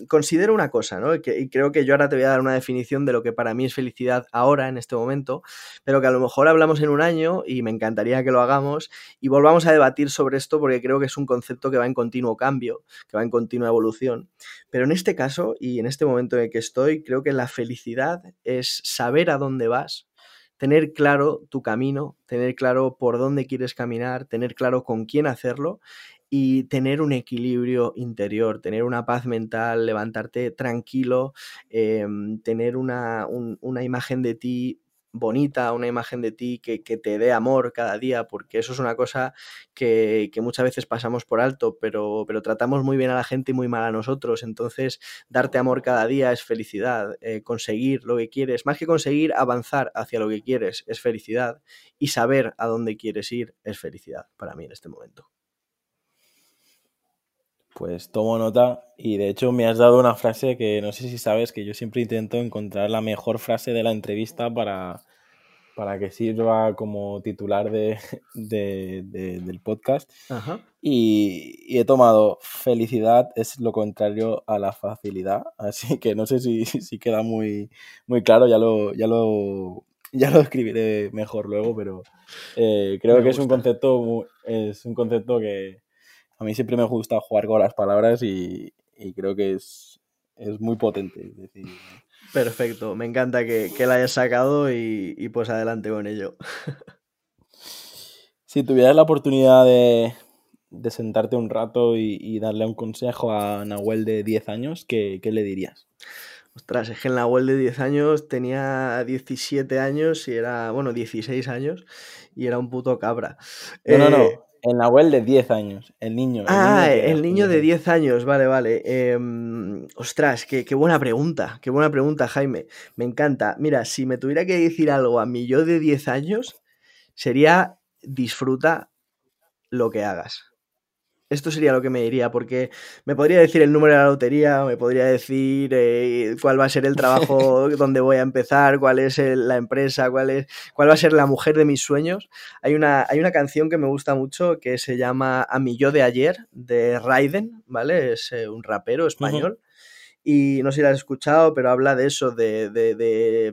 considero una cosa, ¿no? Y creo que yo ahora te voy a dar una definición de lo que para mí es felicidad ahora, en este momento, pero que a lo mejor hablamos en un año y me encantaría que lo hagamos y volvamos a debatir sobre esto porque creo que es un concepto que va en continuo cambio, que va en continua evolución. Pero en este caso y en este momento en el que estoy, creo que la felicidad es saber a dónde vas, tener claro tu camino, tener claro por dónde quieres caminar, tener claro con quién hacerlo y tener un equilibrio interior, tener una paz mental, levantarte tranquilo, em, tener una, una imagen de ti bonita, una imagen de ti que, te dé amor cada día, porque eso es una cosa que, muchas veces pasamos por alto, pero, pero, tratamos muy bien a la gente y muy mal a nosotros. Entonces, darte amor cada día es felicidad, eh, conseguir lo que quieres, más que conseguir avanzar hacia lo que quieres, es felicidad, y saber a dónde quieres ir es felicidad para mí en este momento. Pues tomo nota y de hecho me has dado una frase que no sé si sabes que yo siempre intento encontrar la mejor frase de la entrevista para, para que sirva como titular de, del podcast. Y, he tomado felicidad es lo contrario a la facilidad, así que no sé si, si queda muy, muy claro, ya lo, ya lo, ya lo escribiré mejor luego, pero eh, creo que es un concepto, es un concepto que a mí siempre me gusta jugar con las palabras y, creo que es, muy potente. Perfecto, me encanta que, la hayas sacado y, pues adelante con ello. *laughs* si tuvieras la oportunidad de, sentarte un rato y, darle un consejo a Nahuel de 10 años, ¿qué, le dirías? Ostras, es que en Nahuel de 10 años tenía 17 años y era, bueno, 16 años y era un puto cabra. No, no, no. El Nahuel de 10 años, el niño. ah, el niño de 10 años, vale, vale. Em, ostras, qué, buena pregunta, qué buena pregunta, Jaime. Me encanta. Mira, si me tuviera que decir algo a mi yo de 10 años, sería disfruta lo que hagas. Esto sería lo que me diría, porque me podría decir el número de la lotería, me podría decir eh, cuál va a ser el trabajo *laughs* donde voy a empezar, cuál es la empresa, cuál, es, cuál va a ser la mujer de mis sueños. Hay una, hay una canción que me gusta mucho que se llama A mi yo de ayer, de Raiden, ¿vale? Es eh, un rapero español y no sé si la has escuchado, pero habla de eso, de,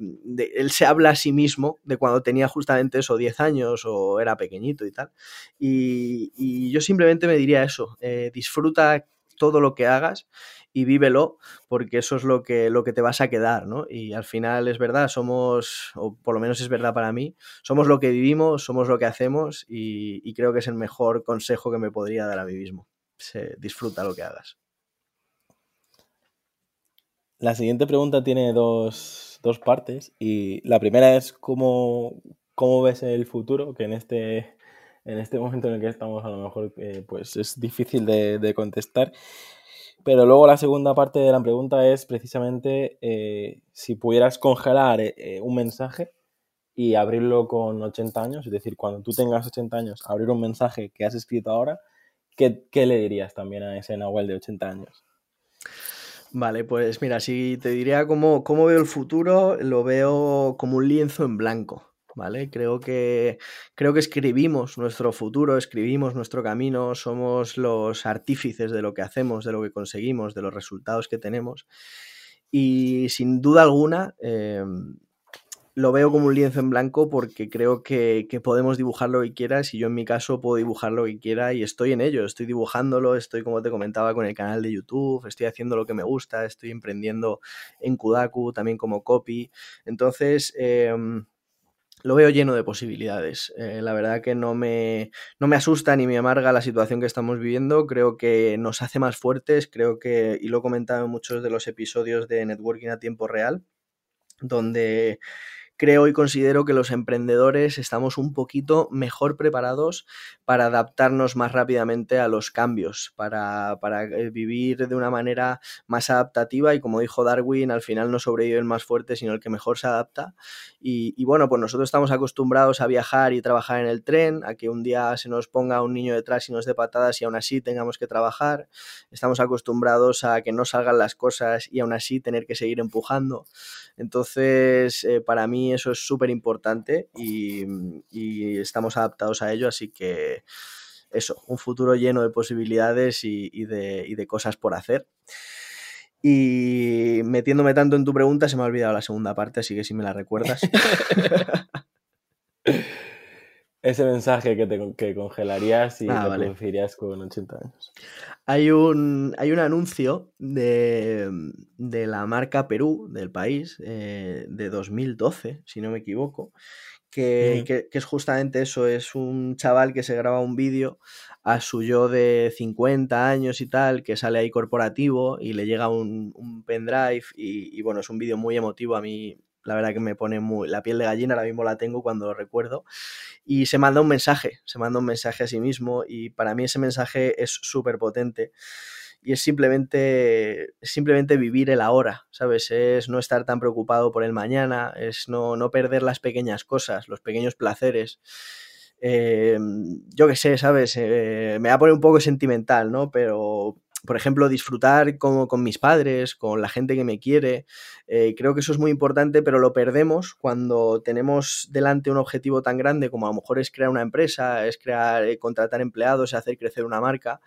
él se habla a sí mismo de cuando tenía justamente eso, 10 años o era pequeñito y tal. Y, yo simplemente me diría eso, eh, disfruta todo lo que hagas y vívelo, porque eso es lo que, lo que te vas a quedar, ¿no? Y al final es verdad, somos, o por lo menos es verdad para mí, somos lo que vivimos, somos lo que hacemos y, creo que es el mejor consejo que me podría dar a mí mismo. disfruta lo que hagas. La siguiente pregunta tiene dos, partes y la primera es cómo, cómo, ves el futuro, que en este, en este momento en el que estamos a lo mejor eh, pues es difícil de, contestar. Pero luego la segunda parte de la pregunta es precisamente eh, si pudieras congelar eh, un mensaje y abrirlo con 80 años, es decir, cuando tú tengas 80 años, abrir un mensaje que has escrito ahora, ¿qué, qué le dirías también a ese Nahuel de 80 años? Vale, pues mira, si te diría cómo, cómo veo el futuro, lo veo como un lienzo en blanco. ¿Vale? Creo que, creo que escribimos nuestro futuro, escribimos nuestro camino, somos los artífices de lo que hacemos, de lo que conseguimos, de los resultados que tenemos. Y sin duda alguna, em, lo veo como un lienzo en blanco porque creo que, podemos dibujar lo que quieras y yo en mi caso puedo dibujar lo que quiera y estoy en ello, estoy dibujándolo, estoy como te comentaba con el canal de YouTube, estoy haciendo lo que me gusta, estoy emprendiendo en Kudaku también como copy, entonces... Em, lo veo lleno de posibilidades. Eh, la verdad que no me, no me asusta ni me amarga la situación que estamos viviendo. Creo que nos hace más fuertes. Creo que, y lo he comentado en muchos de los episodios de Networking a tiempo real, donde creo y considero que los emprendedores estamos un poquito mejor preparados para adaptarnos más rápidamente a los cambios, para, eh, vivir de una manera más adaptativa y como dijo Darwin, al final no sobrevive el más fuerte, sino el que mejor se adapta. Y, bueno, pues nosotros estamos acostumbrados a viajar y trabajar en el tren, a que un día se nos ponga un niño detrás y nos dé patadas y aún así tengamos que trabajar. Estamos acostumbrados a que no salgan las cosas y aún así tener que seguir empujando. Entonces, eh, para mí eso es súper importante y, estamos adaptados a ello, así que eso, un futuro lleno de posibilidades y, de, cosas por hacer. Y metiéndome tanto en tu pregunta, se me ha olvidado la segunda parte, así que si me la recuerdas. *laughs* Ese mensaje que, te, congelarías y ah, lo con 80 años. Hay un, hay un anuncio de, la marca Perú, del país, eh, de 2012, si no me equivoco, que, es justamente eso, es un chaval que se graba un vídeo a su yo de 50 años y tal, que sale ahí corporativo y le llega un, pendrive y, bueno, es un vídeo muy emotivo, a mí la verdad que me pone muy, la piel de gallina, ahora mismo la tengo cuando lo recuerdo, y se manda un mensaje, se manda un mensaje a sí mismo y para mí ese mensaje es súper potente y es simplemente, simplemente vivir el ahora, ¿sabes? Es no estar tan preocupado por el mañana, es no, no perder las pequeñas cosas, los pequeños placeres. Eh, yo qué sé, ¿sabes? Eh, me va a poner un poco sentimental, ¿no? Pero, por ejemplo, disfrutar con, con mis padres, con la gente que me quiere, eh, creo que eso es muy importante, pero lo perdemos cuando tenemos delante un objetivo tan grande como a lo mejor es crear una empresa, es crear, contratar empleados, hacer crecer una marca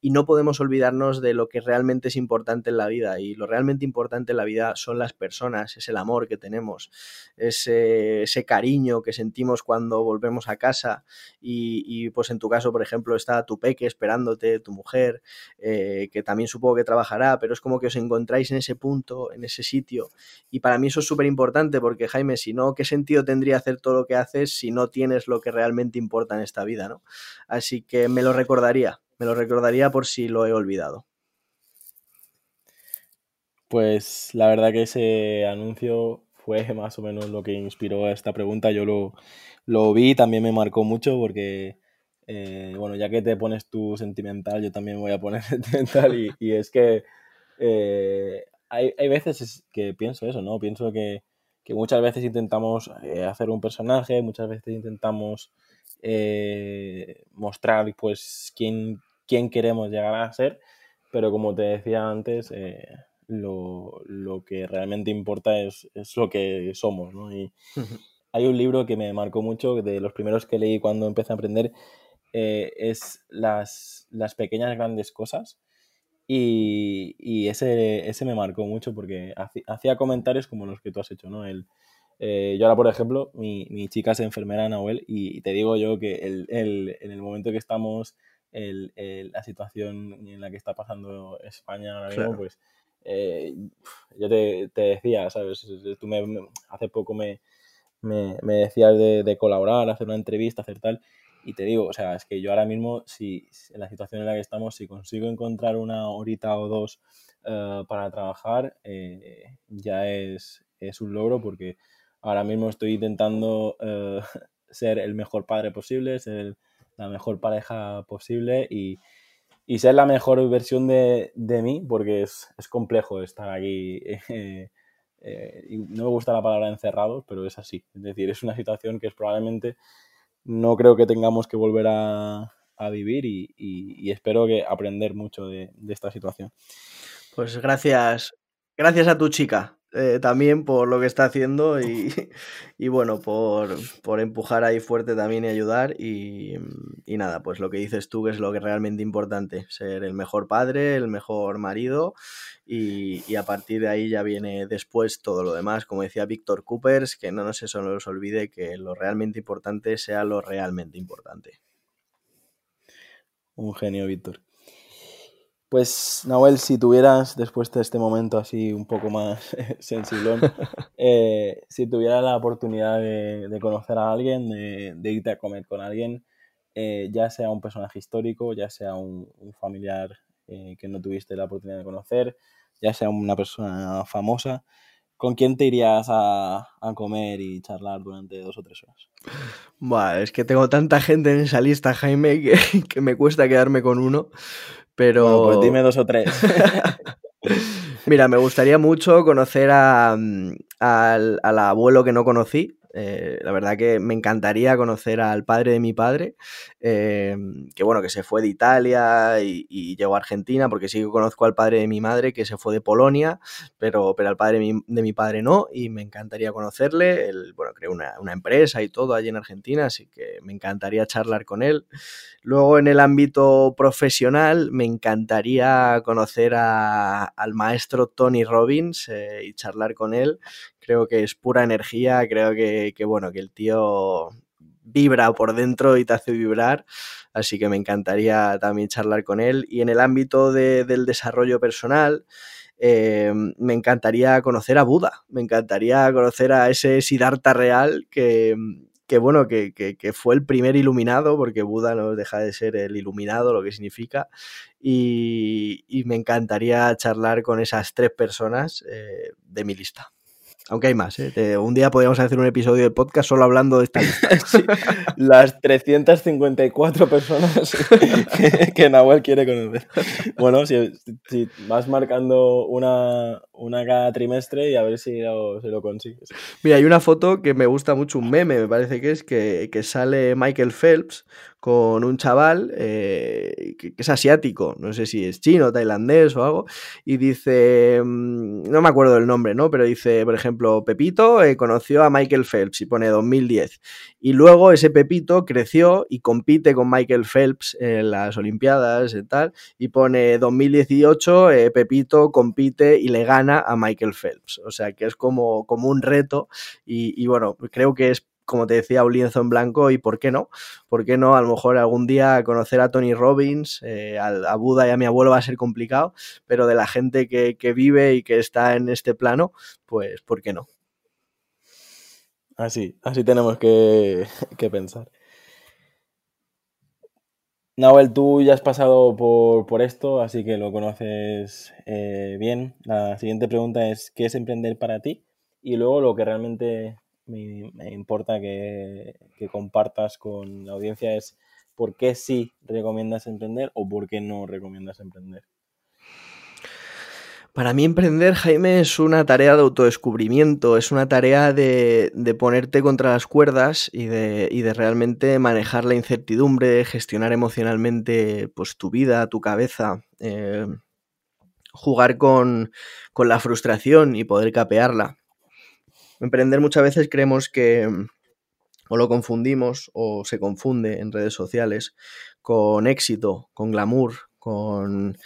y no podemos olvidarnos de lo que realmente es importante en la vida y lo realmente importante en la vida son las personas, es el amor que tenemos, ese, ese cariño que sentimos cuando volvemos a casa y, pues en tu caso, por ejemplo, está tu peque esperándote, tu mujer, eh, que también supongo que trabajará, pero es como que os encontráis en ese punto, en ese sitio y para mí eso es súper importante porque Jaime, si no, ¿qué sentido tendría hacer todo lo que haces si no tienes lo que realmente importa en esta vida, ¿no? Así que me lo recordaría me lo recordaría por si lo he olvidado. Pues la verdad que ese anuncio fue más o menos lo que inspiró a esta pregunta. Yo lo, lo vi, también me marcó mucho porque, eh, bueno, ya que te pones tú sentimental, yo también voy a poner *laughs* sentimental y, es que eh, hay, hay, veces que pienso eso, ¿no? Pienso que, que muchas veces intentamos eh, hacer un personaje, muchas veces intentamos mostrar pues quién, quién queremos llegar a ser, pero como te decía antes, eh, lo, que realmente importa es, lo que somos, ¿no? Y hay un libro que me marcó mucho, de los primeros que leí cuando empecé a aprender, eh, es las, las, pequeñas grandes cosas. Y, ese, ese, me marcó mucho porque hacía comentarios como los que tú has hecho, ¿no? El, eh, yo ahora, por ejemplo, mi, mi, chica es enfermera, Nahuel, y te digo yo que el, el, en el momento que estamos el, la situación en la que está pasando España ahora mismo, pues eh, yo te, te, decía, ¿sabes? Tú me, hace poco me, me, me decías de, de, colaborar, hacer una entrevista, hacer tal, y te digo, o sea, es que yo ahora mismo, si, en la situación en la que estamos, si consigo encontrar una horita o dos uh, para trabajar, eh, ya es, es, un logro porque ahora mismo estoy intentando uh, *laughs* ser el mejor padre posible, ser el la mejor pareja posible y, y ser la mejor versión de, de mí, porque es, es, complejo estar aquí. *laughs* Eh, y no me gusta la palabra encerrados, pero es así. Es decir, es una situación que es probablemente no creo que tengamos que volver a, a vivir y, y, espero que aprender mucho de, esta situación. Pues gracias, gracias a tu chica, eh, también por lo que está haciendo y, *laughs* y bueno, por, por, empujar ahí fuerte también y ayudar. Y, y, nada, pues lo que dices tú que es lo que es realmente importante, ser el mejor padre, el mejor marido y, y, a partir de ahí ya viene después todo lo demás. Como decía Víctor Coopers, que no nos eso no nos olvide que lo realmente importante sea lo realmente importante. Un genio, Víctor. Pues, Nahuel, si tuvieras, después de este momento así un poco más *laughs* sensible, *laughs* eh, si tuvieras la oportunidad de, conocer a alguien, de, irte a comer con alguien, eh, ya sea un personaje histórico, ya sea un, familiar eh, que no tuviste la oportunidad de conocer, ya sea una persona famosa, ¿con quién te irías a, comer y charlar durante dos o tres horas? Buah, es que tengo tanta gente en esa lista, Jaime, que, *laughs* que me cuesta quedarme con uno. Pero. pues dime dos o tres. *laughs* Mira, me gustaría mucho conocer a, mm, al, al, abuelo que no conocí, eh, la verdad que me encantaría conocer al padre de mi padre, eh, que bueno, que se fue de Italia y, llegó a Argentina, porque sí que conozco al padre de mi madre, que se fue de Polonia, pero, pero al padre de mi, padre no, y me encantaría conocerle. Él, bueno, creó una, una, empresa y todo allí en Argentina, así que me encantaría charlar con él. Luego, en el ámbito profesional, me encantaría conocer a, al maestro Tony Robbins eh, y charlar con él, creo que es pura energía, creo que, que, bueno, que el tío vibra por dentro y te hace vibrar, así que me encantaría también charlar con él. Y en el ámbito de, del desarrollo personal, eh, me encantaría conocer a Buda, me encantaría conocer a ese Siddhartha real que, que bueno, que, fue el primer iluminado, porque Buda no deja de ser el iluminado, lo que significa, y, me encantaría charlar con esas tres personas eh, de mi lista. Aunque hay más, ¿eh? un día podríamos hacer un episodio de podcast solo hablando de esta lista. *laughs* las 354 personas que, Nahuel quiere conocer. Bueno, si, vas marcando una, una, cada trimestre y a ver si lo, lo, consigues. Mira, hay una foto que me gusta mucho, un meme, me parece que es, que, que sale Michael Phelps con un chaval eh, que, es asiático, no sé si es chino, tailandés o algo, y dice, mm, no me acuerdo del nombre, ¿no? Pero dice, por ejemplo, Pepito eh, conoció a Michael Phelps y pone 2010. Y luego ese Pepito creció y compite con Michael Phelps en las Olimpiadas y tal, y pone 2018, eh, Pepito compite y le gana a Michael Phelps. O sea que es como, como un reto y bueno, creo que es como te decía, un lienzo en blanco y por qué no, por qué no, a lo mejor algún día conocer a Tony Robbins, eh, a, Buda y a mi abuelo va a ser complicado, pero de la gente que, vive y que está en este plano, pues ¿por qué no? Así, así tenemos que, pensar. Nahuel, tú ya has pasado por, esto, así que lo conoces eh, bien. La siguiente pregunta es, ¿qué es emprender para ti? Y luego lo que realmente me, importa que, compartas con la audiencia es por qué sí recomiendas emprender o por qué no recomiendas emprender. Para mí emprender, Jaime, es una tarea de autodescubrimiento, es una tarea de, ponerte contra las cuerdas y de, realmente manejar la incertidumbre, gestionar emocionalmente pues, tu vida, tu cabeza, eh, jugar con, con la frustración y poder capearla. Emprender muchas veces creemos que o lo confundimos o se confunde en redes sociales con éxito, con glamour, con,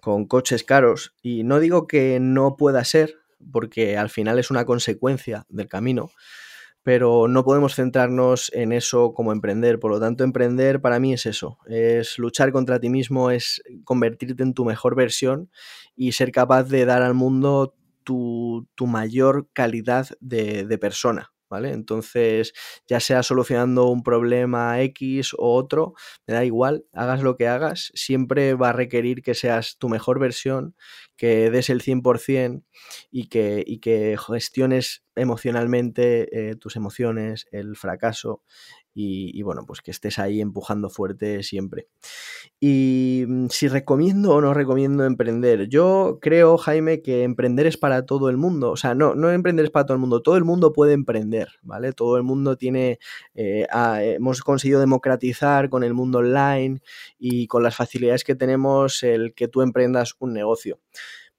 con coches caros. Y no digo que no pueda ser, porque al final es una consecuencia del camino, pero no podemos centrarnos en eso como emprender. Por lo tanto, emprender para mí es eso, es luchar contra ti mismo, es convertirte en tu mejor versión y ser capaz de dar al mundo tu, mayor calidad de, persona. ¿Vale? Entonces, ya sea solucionando un problema X o otro, me da igual, hagas lo que hagas, siempre va a requerir que seas tu mejor versión, que des el 100% y que, y que gestiones emocionalmente eh, tus emociones, el fracaso y, bueno, pues que estés ahí empujando fuerte siempre. Y mm, si recomiendo o no recomiendo emprender, yo creo, Jaime, que emprender es para todo el mundo. O sea, no, no emprender es para todo el mundo, todo el mundo puede emprender, ¿vale? Todo el mundo tiene, eh, hemos conseguido democratizar con el mundo online y con las facilidades que tenemos el que tú emprendas un negocio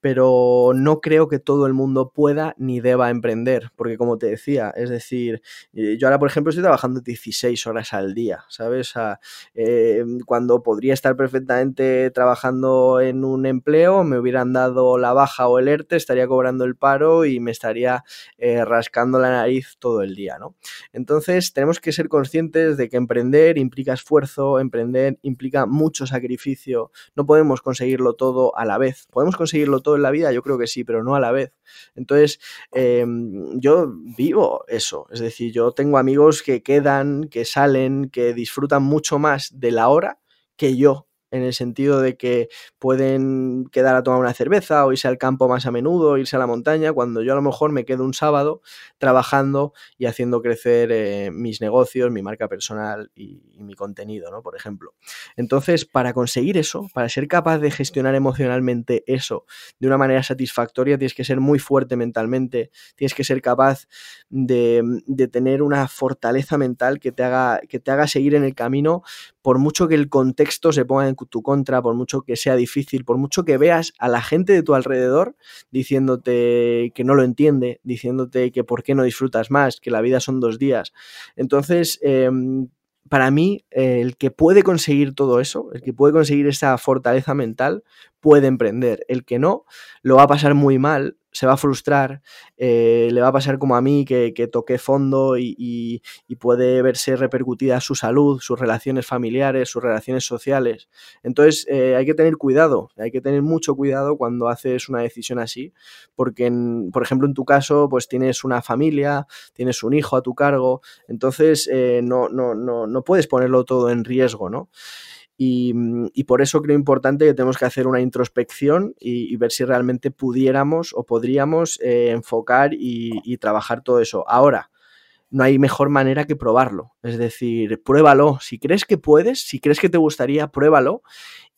pero no creo que todo el mundo pueda ni deba emprender, porque como te decía, es decir, eh, yo ahora, por ejemplo, estoy trabajando 16 horas al día, ¿sabes? Eh, cuando podría estar perfectamente trabajando en un empleo, me hubieran dado la baja o el ERTE, estaría cobrando el paro y me estaría eh, rascando la nariz todo el día, ¿no? Entonces, tenemos que ser conscientes de que emprender implica esfuerzo, emprender implica mucho sacrificio, no podemos conseguirlo todo a la vez, podemos conseguirlo todo en la vida? Yo creo que sí, pero no a la vez. Entonces, em, yo vivo eso. Es decir, yo tengo amigos que quedan, que salen, que disfrutan mucho más de la hora que yo en el sentido de que pueden quedar a tomar una cerveza o irse al campo más a menudo, irse a la montaña, cuando yo a lo mejor me quedo un sábado trabajando y haciendo crecer eh, mis negocios, mi marca personal y, mi contenido, ¿no? Por ejemplo. Entonces, para conseguir eso, para ser capaz de gestionar emocionalmente eso de una manera satisfactoria, tienes que ser muy fuerte mentalmente, tienes que ser capaz de, de tener una fortaleza mental que te, haga, que te haga seguir en el camino por mucho que el contexto se ponga en tu contra, por mucho que sea difícil, por mucho que veas a la gente de tu alrededor diciéndote que no lo entiende, diciéndote que por qué no disfrutas más, que la vida son dos días. Entonces, em, para mí, el que puede conseguir todo eso, el que puede conseguir esa fortaleza mental, puede emprender. El que no, lo va a pasar muy mal, se va a frustrar, eh, le va a pasar como a mí, que, toqué fondo y, puede verse repercutida su salud, sus relaciones familiares, sus relaciones sociales. Entonces eh, hay que tener cuidado, hay que tener mucho cuidado cuando haces una decisión así, porque, por ejemplo, en tu caso, pues tienes una familia, tienes un hijo a tu cargo, entonces eh, no, no, no, no puedes ponerlo todo en riesgo, ¿no? Mm, y, por eso creo importante que tenemos que hacer una introspección y, ver si realmente pudiéramos o podríamos eh, enfocar y, trabajar todo eso. Ahora, no hay mejor manera que probarlo. Es decir, pruébalo. Si crees que puedes, si crees que te gustaría, pruébalo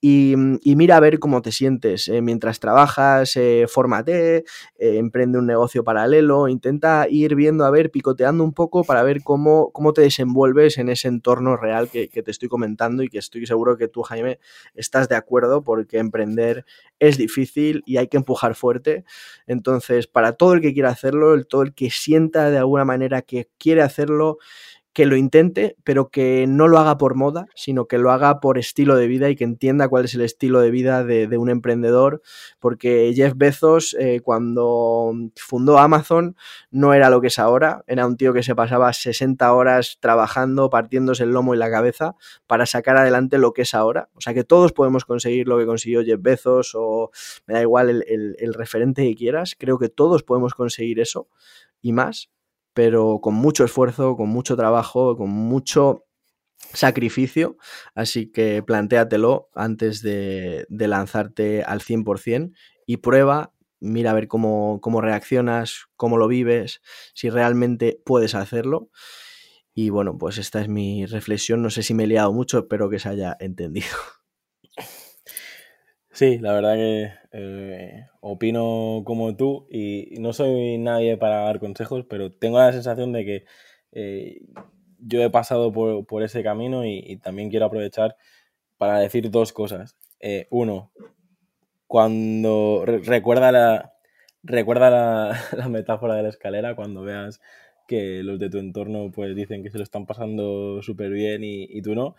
y, mira a ver cómo te sientes eh, mientras trabajas, eh, fórmate, eh, emprende un negocio paralelo, intenta ir viendo, a ver, picoteando un poco para ver cómo, cómo te desenvuelves en ese entorno real que, que, te estoy comentando y que estoy seguro que tú, Jaime, estás de acuerdo porque emprender es difícil y hay que empujar fuerte. Entonces, para todo el que quiera hacerlo, todo el que sienta de alguna manera que quiere hacerlo, que lo intente, pero que no lo haga por moda, sino que lo haga por estilo de vida y que entienda cuál es el estilo de vida de, un emprendedor, porque Jeff Bezos eh, cuando fundó Amazon no era lo que es ahora, era un tío que se pasaba 60 horas trabajando, partiéndose el lomo y la cabeza para sacar adelante lo que es ahora. O sea que todos podemos conseguir lo que consiguió Jeff Bezos o me da igual el, el referente que quieras, creo que todos podemos conseguir eso y más pero con mucho esfuerzo, con mucho trabajo, con mucho sacrificio, así que plantéatelo antes de, lanzarte al 100% y prueba, mira a ver cómo, cómo reaccionas, cómo lo vives, si realmente puedes hacerlo. Y bueno, pues esta es mi reflexión, no sé si me he liado mucho, espero que se haya entendido. *laughs* Sí, la verdad que eh, opino como tú y no soy nadie para dar consejos, pero tengo la sensación de que eh, yo he pasado por, ese camino y, también quiero aprovechar para decir dos cosas. Eh, uno, cuando recuerda la, recuerda *laughs* la, metáfora de la escalera, cuando veas que los de tu entorno pues dicen que se lo están pasando súper bien y tú no.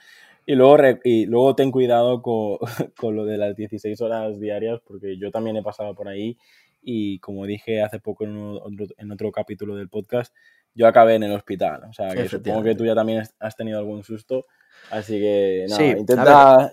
Y luego, y luego ten cuidado *laughs* con, lo de las 16 horas diarias, porque yo también he pasado por ahí y como dije hace poco en otro, en otro capítulo del podcast, yo acabé en el hospital. O sea, que supongo que tú ya también has tenido algún susto. Así que, nada, intenta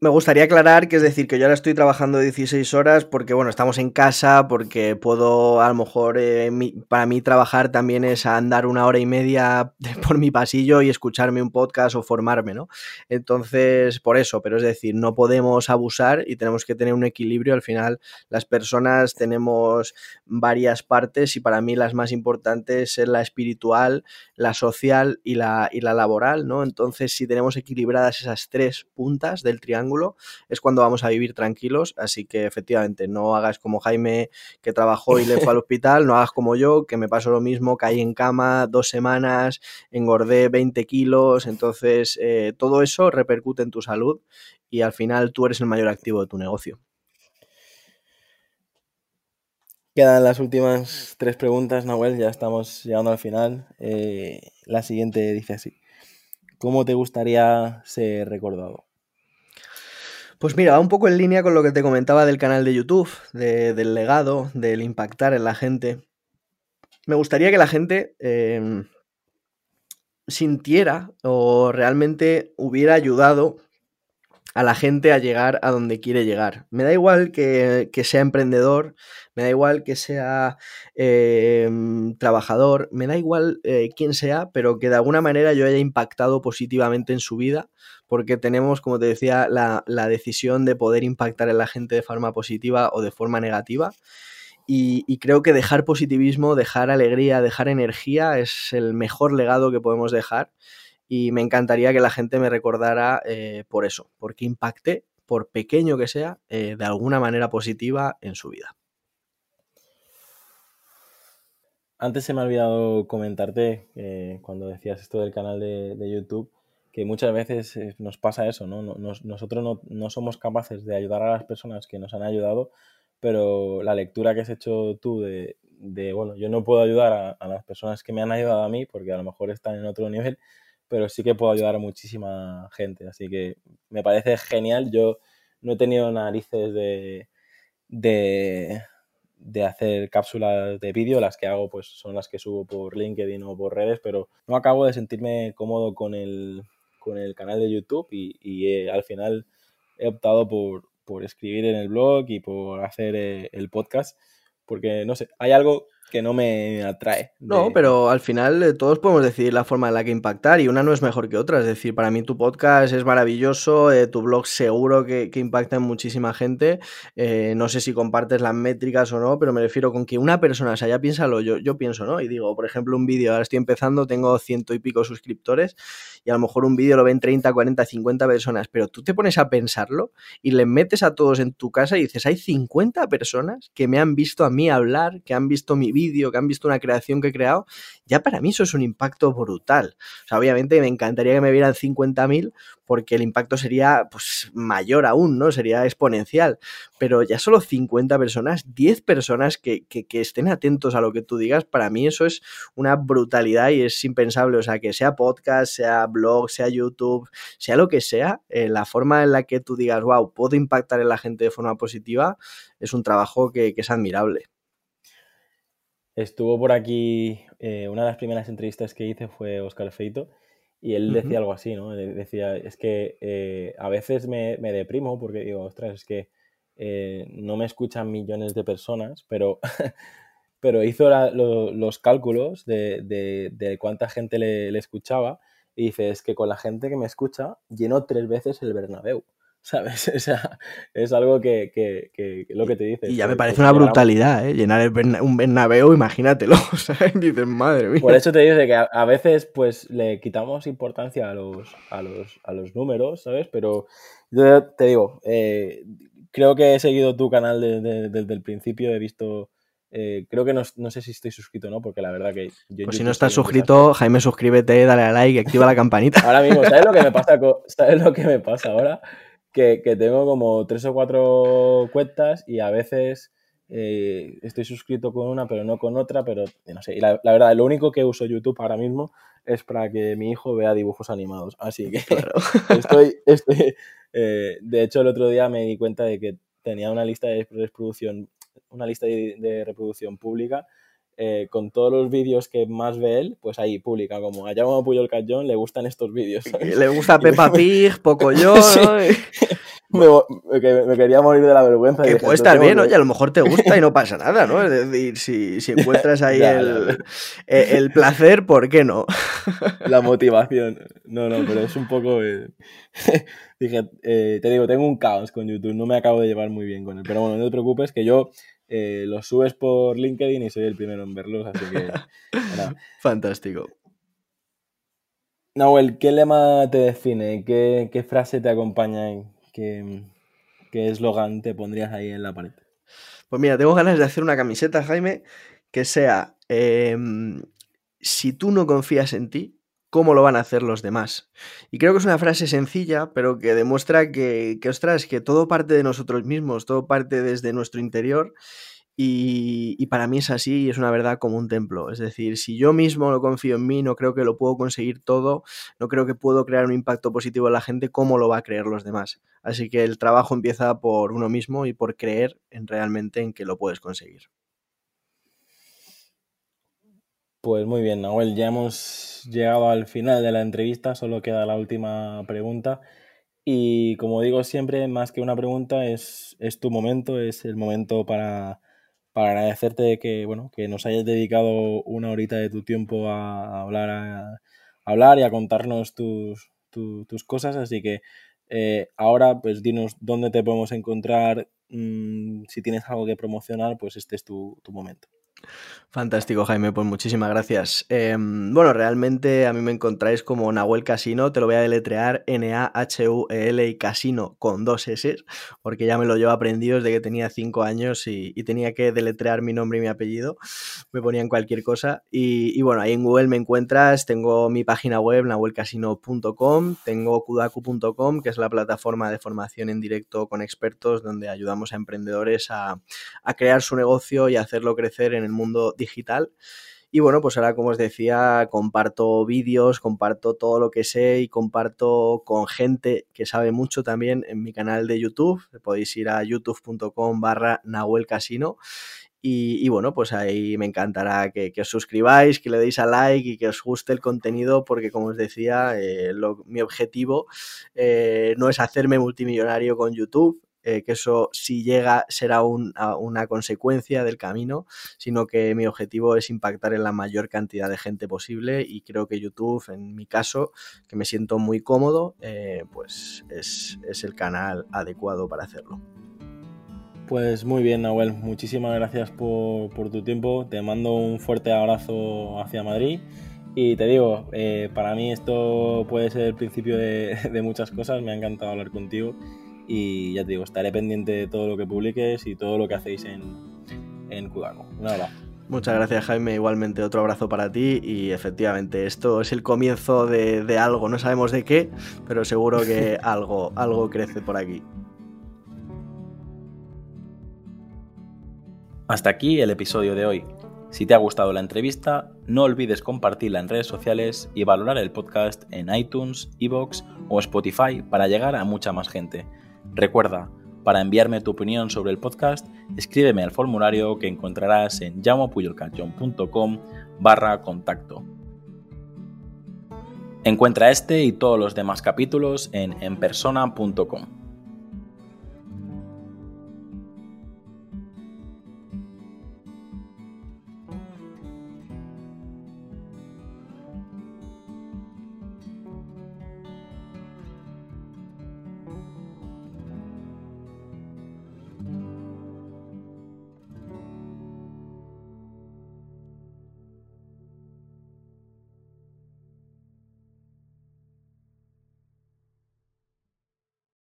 me gustaría aclarar que es decir que yo ahora estoy trabajando 16 horas porque bueno, estamos en casa, porque puedo a lo mejor eh, para mí trabajar también es andar una hora y media por mi pasillo y escucharme un podcast o formarme, ¿no? Entonces, por eso, pero es decir, no podemos abusar y tenemos que tener un equilibrio. Al final, las personas tenemos varias partes y para mí las más importantes es la espiritual, la social y la, y la laboral, ¿no? Entonces, si tenemos equilibradas esas tres puntas del triángulo, es cuando vamos a vivir tranquilos. Así que efectivamente, no hagas como Jaime que trabajó y le fue al *laughs* hospital, no hagas como yo, que me pasó lo mismo, caí en cama dos semanas, engordé 20 kilos, entonces eh, todo eso repercute en tu salud y al final tú eres el mayor activo de tu negocio. Quedan las últimas tres preguntas, Nahuel, ya estamos llegando al final. Eh, la siguiente dice así. ¿Cómo te gustaría ser recordado? Pues mira, va un poco en línea con lo que te comentaba del canal de YouTube, del legado, del impactar en la gente. Me gustaría que la gente em, sintiera o realmente hubiera ayudado a la gente a llegar a donde quiere llegar. Me da igual que, sea emprendedor, me da igual que sea em, trabajador, me da igual eh, quién sea, pero que de alguna manera yo haya impactado positivamente en su vida porque tenemos, como te decía, la, decisión de poder impactar en la gente de forma positiva o de forma negativa. Y, creo que dejar positivismo, dejar alegría, dejar energía es el mejor legado que podemos dejar. Y me encantaría que la gente me recordara eh, por eso, porque impacté, por pequeño que sea, eh, de alguna manera positiva en su vida. Antes se me ha olvidado comentarte, eh, cuando decías esto del canal de YouTube, que muchas veces nos pasa eso, ¿no? nosotros no, somos capaces de ayudar a las personas que nos han ayudado, pero la lectura que has hecho tú de, bueno, yo no puedo ayudar a, las personas que me han ayudado a mí, porque a lo mejor están en otro nivel, pero sí que puedo ayudar a muchísima gente, así que me parece genial. Yo no he tenido narices de, de, de hacer cápsulas de vídeo, las que hago pues son las que subo por LinkedIn o por redes, pero no acabo de sentirme cómodo con el, con el canal de YouTube y, al final he optado por, por, escribir en el blog y por hacer eh, el podcast, porque no sé, hay algo que no me atrae. No, pero al final eh, todos podemos decidir la forma en la que impactar y una no es mejor que otra. Es decir, para mí tu podcast es maravilloso, eh, tu blog seguro que, impacta en muchísima gente. Eh, no sé si compartes las métricas o no, pero me refiero con que una persona, o sea, ya piénsalo, yo, yo pienso, ¿no? Y digo, por ejemplo, un vídeo, ahora estoy empezando, tengo ciento y pico suscriptores y a lo mejor un vídeo lo ven 30, 40, 50 personas, pero tú te pones a pensarlo y le metes a todos en tu casa y dices, hay 50 personas que me han visto a mí hablar, que han visto mi vídeo, que han visto una creación que he creado, ya para mí eso es un impacto brutal. O sea, obviamente me encantaría que me vieran 50.000 porque el impacto sería pues mayor aún, ¿no? Sería exponencial. Pero ya solo 50 personas, 10 personas que, estén atentos a lo que tú digas, para mí eso es una brutalidad y es impensable. O sea, que sea podcast, sea blog, sea YouTube, sea lo que sea, eh, la forma en la que tú digas, wow, puedo impactar en la gente de forma positiva, es un trabajo que es admirable. Estuvo por aquí, eh, una de las primeras entrevistas que hice fue Oscar Feito y él decía algo así, ¿no? Decía, es que eh, a veces me, deprimo porque digo, ostras, es que eh, no me escuchan millones de personas, pero, *laughs* pero hizo los cálculos de, cuánta gente le, le, escuchaba y dice, es que con la gente que me escucha lleno tres veces el Bernabéu. ¿Sabes? *laughs* O sea, es algo que, que, que, lo que te dices. Y ya me parece una brutalidad, ¿eh? Llenar un Bernabéu, imagínatelo, *laughs* ¿sabes? Dices, madre mía. Por eso te digo que a, veces, pues, le quitamos importancia a los, a los, a los números, ¿sabes? Pero yo te digo, eh, creo que he seguido tu canal desde el principio, he visto... Eh, creo que no, no, sé si estoy suscrito o no, porque la verdad que... Yo pues si no estás suscrito, Jaime, suscríbete, dale a like, activa la campanita. Ahora mismo, ¿sabes lo que me pasa? *laughs* ¿Sabes lo que me pasa ahora? Que, tengo como tres o cuatro cuentas y a veces eh, estoy suscrito con una pero no con otra, pero no sé. Y la, verdad, lo único que uso YouTube ahora mismo es para que mi hijo vea dibujos animados. Así que *laughs* estoy, estoy eh, de hecho, el otro día me di cuenta de que tenía una lista de reproducción, una lista de reproducción pública eh, con todos los vídeos que más ve él, pues ahí publica como a Jaume Puyol Cayón le gustan estos vídeos. Le gusta Peppa Pig, poco *laughs* yo, *laughs* me, quería morir de la vergüenza. Que puede estar bien, oye, a lo mejor te gusta y no pasa nada, ¿no? Es decir, si, si encuentras ahí *laughs* el, eh, el, placer, ¿por qué no? la motivación. No, no, pero es un poco... Eh, dije, te digo, tengo un caos con YouTube, no me acabo de llevar muy bien con él. Pero bueno, no te preocupes, que yo eh, los subes por LinkedIn y soy el primero en verlos, así que... *laughs* Fantástico. Nahuel, ¿qué lema te define? ¿Qué, frase te acompaña? ¿Qué, ¿Qué eslogan te pondrías ahí en la pared? Pues mira, tengo ganas de hacer una camiseta, Jaime, que sea, em, si tú no confías en ti, ¿cómo lo van a hacer los demás? Y creo que es una frase sencilla, pero que demuestra que, que ostras, que todo parte de nosotros mismos, todo parte desde nuestro interior y, para mí es así y es una verdad como un templo. Es decir, si yo mismo no confío en mí, no creo que lo puedo conseguir todo, no creo que puedo crear un impacto positivo en la gente, ¿cómo lo va a creer los demás? Así que el trabajo empieza por uno mismo y por creer en realmente en que lo puedes conseguir. Pues muy bien, Nahuel, ya hemos llegado al final de la entrevista, solo queda la última pregunta. Y como digo siempre, más que una pregunta, es, es tu momento, es el momento para para agradecerte que, bueno, que nos hayas dedicado una horita de tu tiempo a, hablar, a, hablar y a contarnos tus, tus cosas. Así que eh, ahora, pues dinos dónde te podemos encontrar. Mm, si tienes algo que promocionar, pues este es tu, tu momento. Fantástico, Jaime, pues muchísimas gracias. Em, bueno, realmente a mí me encontráis como Nahuel Casino, te lo voy a deletrear N-A-H-U-E-L y Casino con dos S, porque ya me lo llevo aprendido desde que tenía cinco años y, tenía que deletrear mi nombre y mi apellido, me ponían cualquier cosa. Y, bueno, ahí en Google me encuentras, tengo mi página web, nahuelcasino.com, tengo kudaku.com, que es la plataforma de formación en directo con expertos donde ayudamos a emprendedores a, crear su negocio y hacerlo crecer en el mundo digital. Y bueno, pues ahora, como os decía, comparto vídeos, comparto todo lo que sé y comparto con gente que sabe mucho también en mi canal de YouTube. Podéis ir a youtube.com barra Nahuel Casino. Y, bueno, pues ahí me encantará que, os suscribáis, que le deis a like y que os guste el contenido, porque como os decía, eh, mi objetivo eh, no es hacerme multimillonario con YouTube, eh, que eso si llega será una consecuencia del camino, sino que mi objetivo es impactar en la mayor cantidad de gente posible y creo que YouTube, en mi caso, que me siento muy cómodo, eh, pues es, el canal adecuado para hacerlo. Pues muy bien, Nahuel. Muchísimas gracias por, tu tiempo. Te mando un fuerte abrazo hacia Madrid. Y te digo, eh, para mí esto puede ser el principio de, *laughs* de, muchas cosas. Me ha encantado hablar contigo y ya te digo, estaré pendiente de todo lo que publiques y todo lo que hacéis en, en Kudaco. Un abrazo. Muchas gracias Jaime, igualmente otro abrazo para ti y efectivamente esto es el comienzo de, de algo, no sabemos de qué, pero seguro que *laughs* algo, algo crece por aquí. Hasta aquí el episodio de hoy. Si te ha gustado la entrevista, no olvides compartirla en redes sociales y valorar el podcast en iTunes, Evox o Spotify para llegar a mucha más gente. Recuerda, para enviarme tu opinión sobre el podcast, escríbeme al formulario que encontrarás en llamopuyolcanchon.com barra contacto. Encuentra este y todos los demás capítulos en enpersona.com.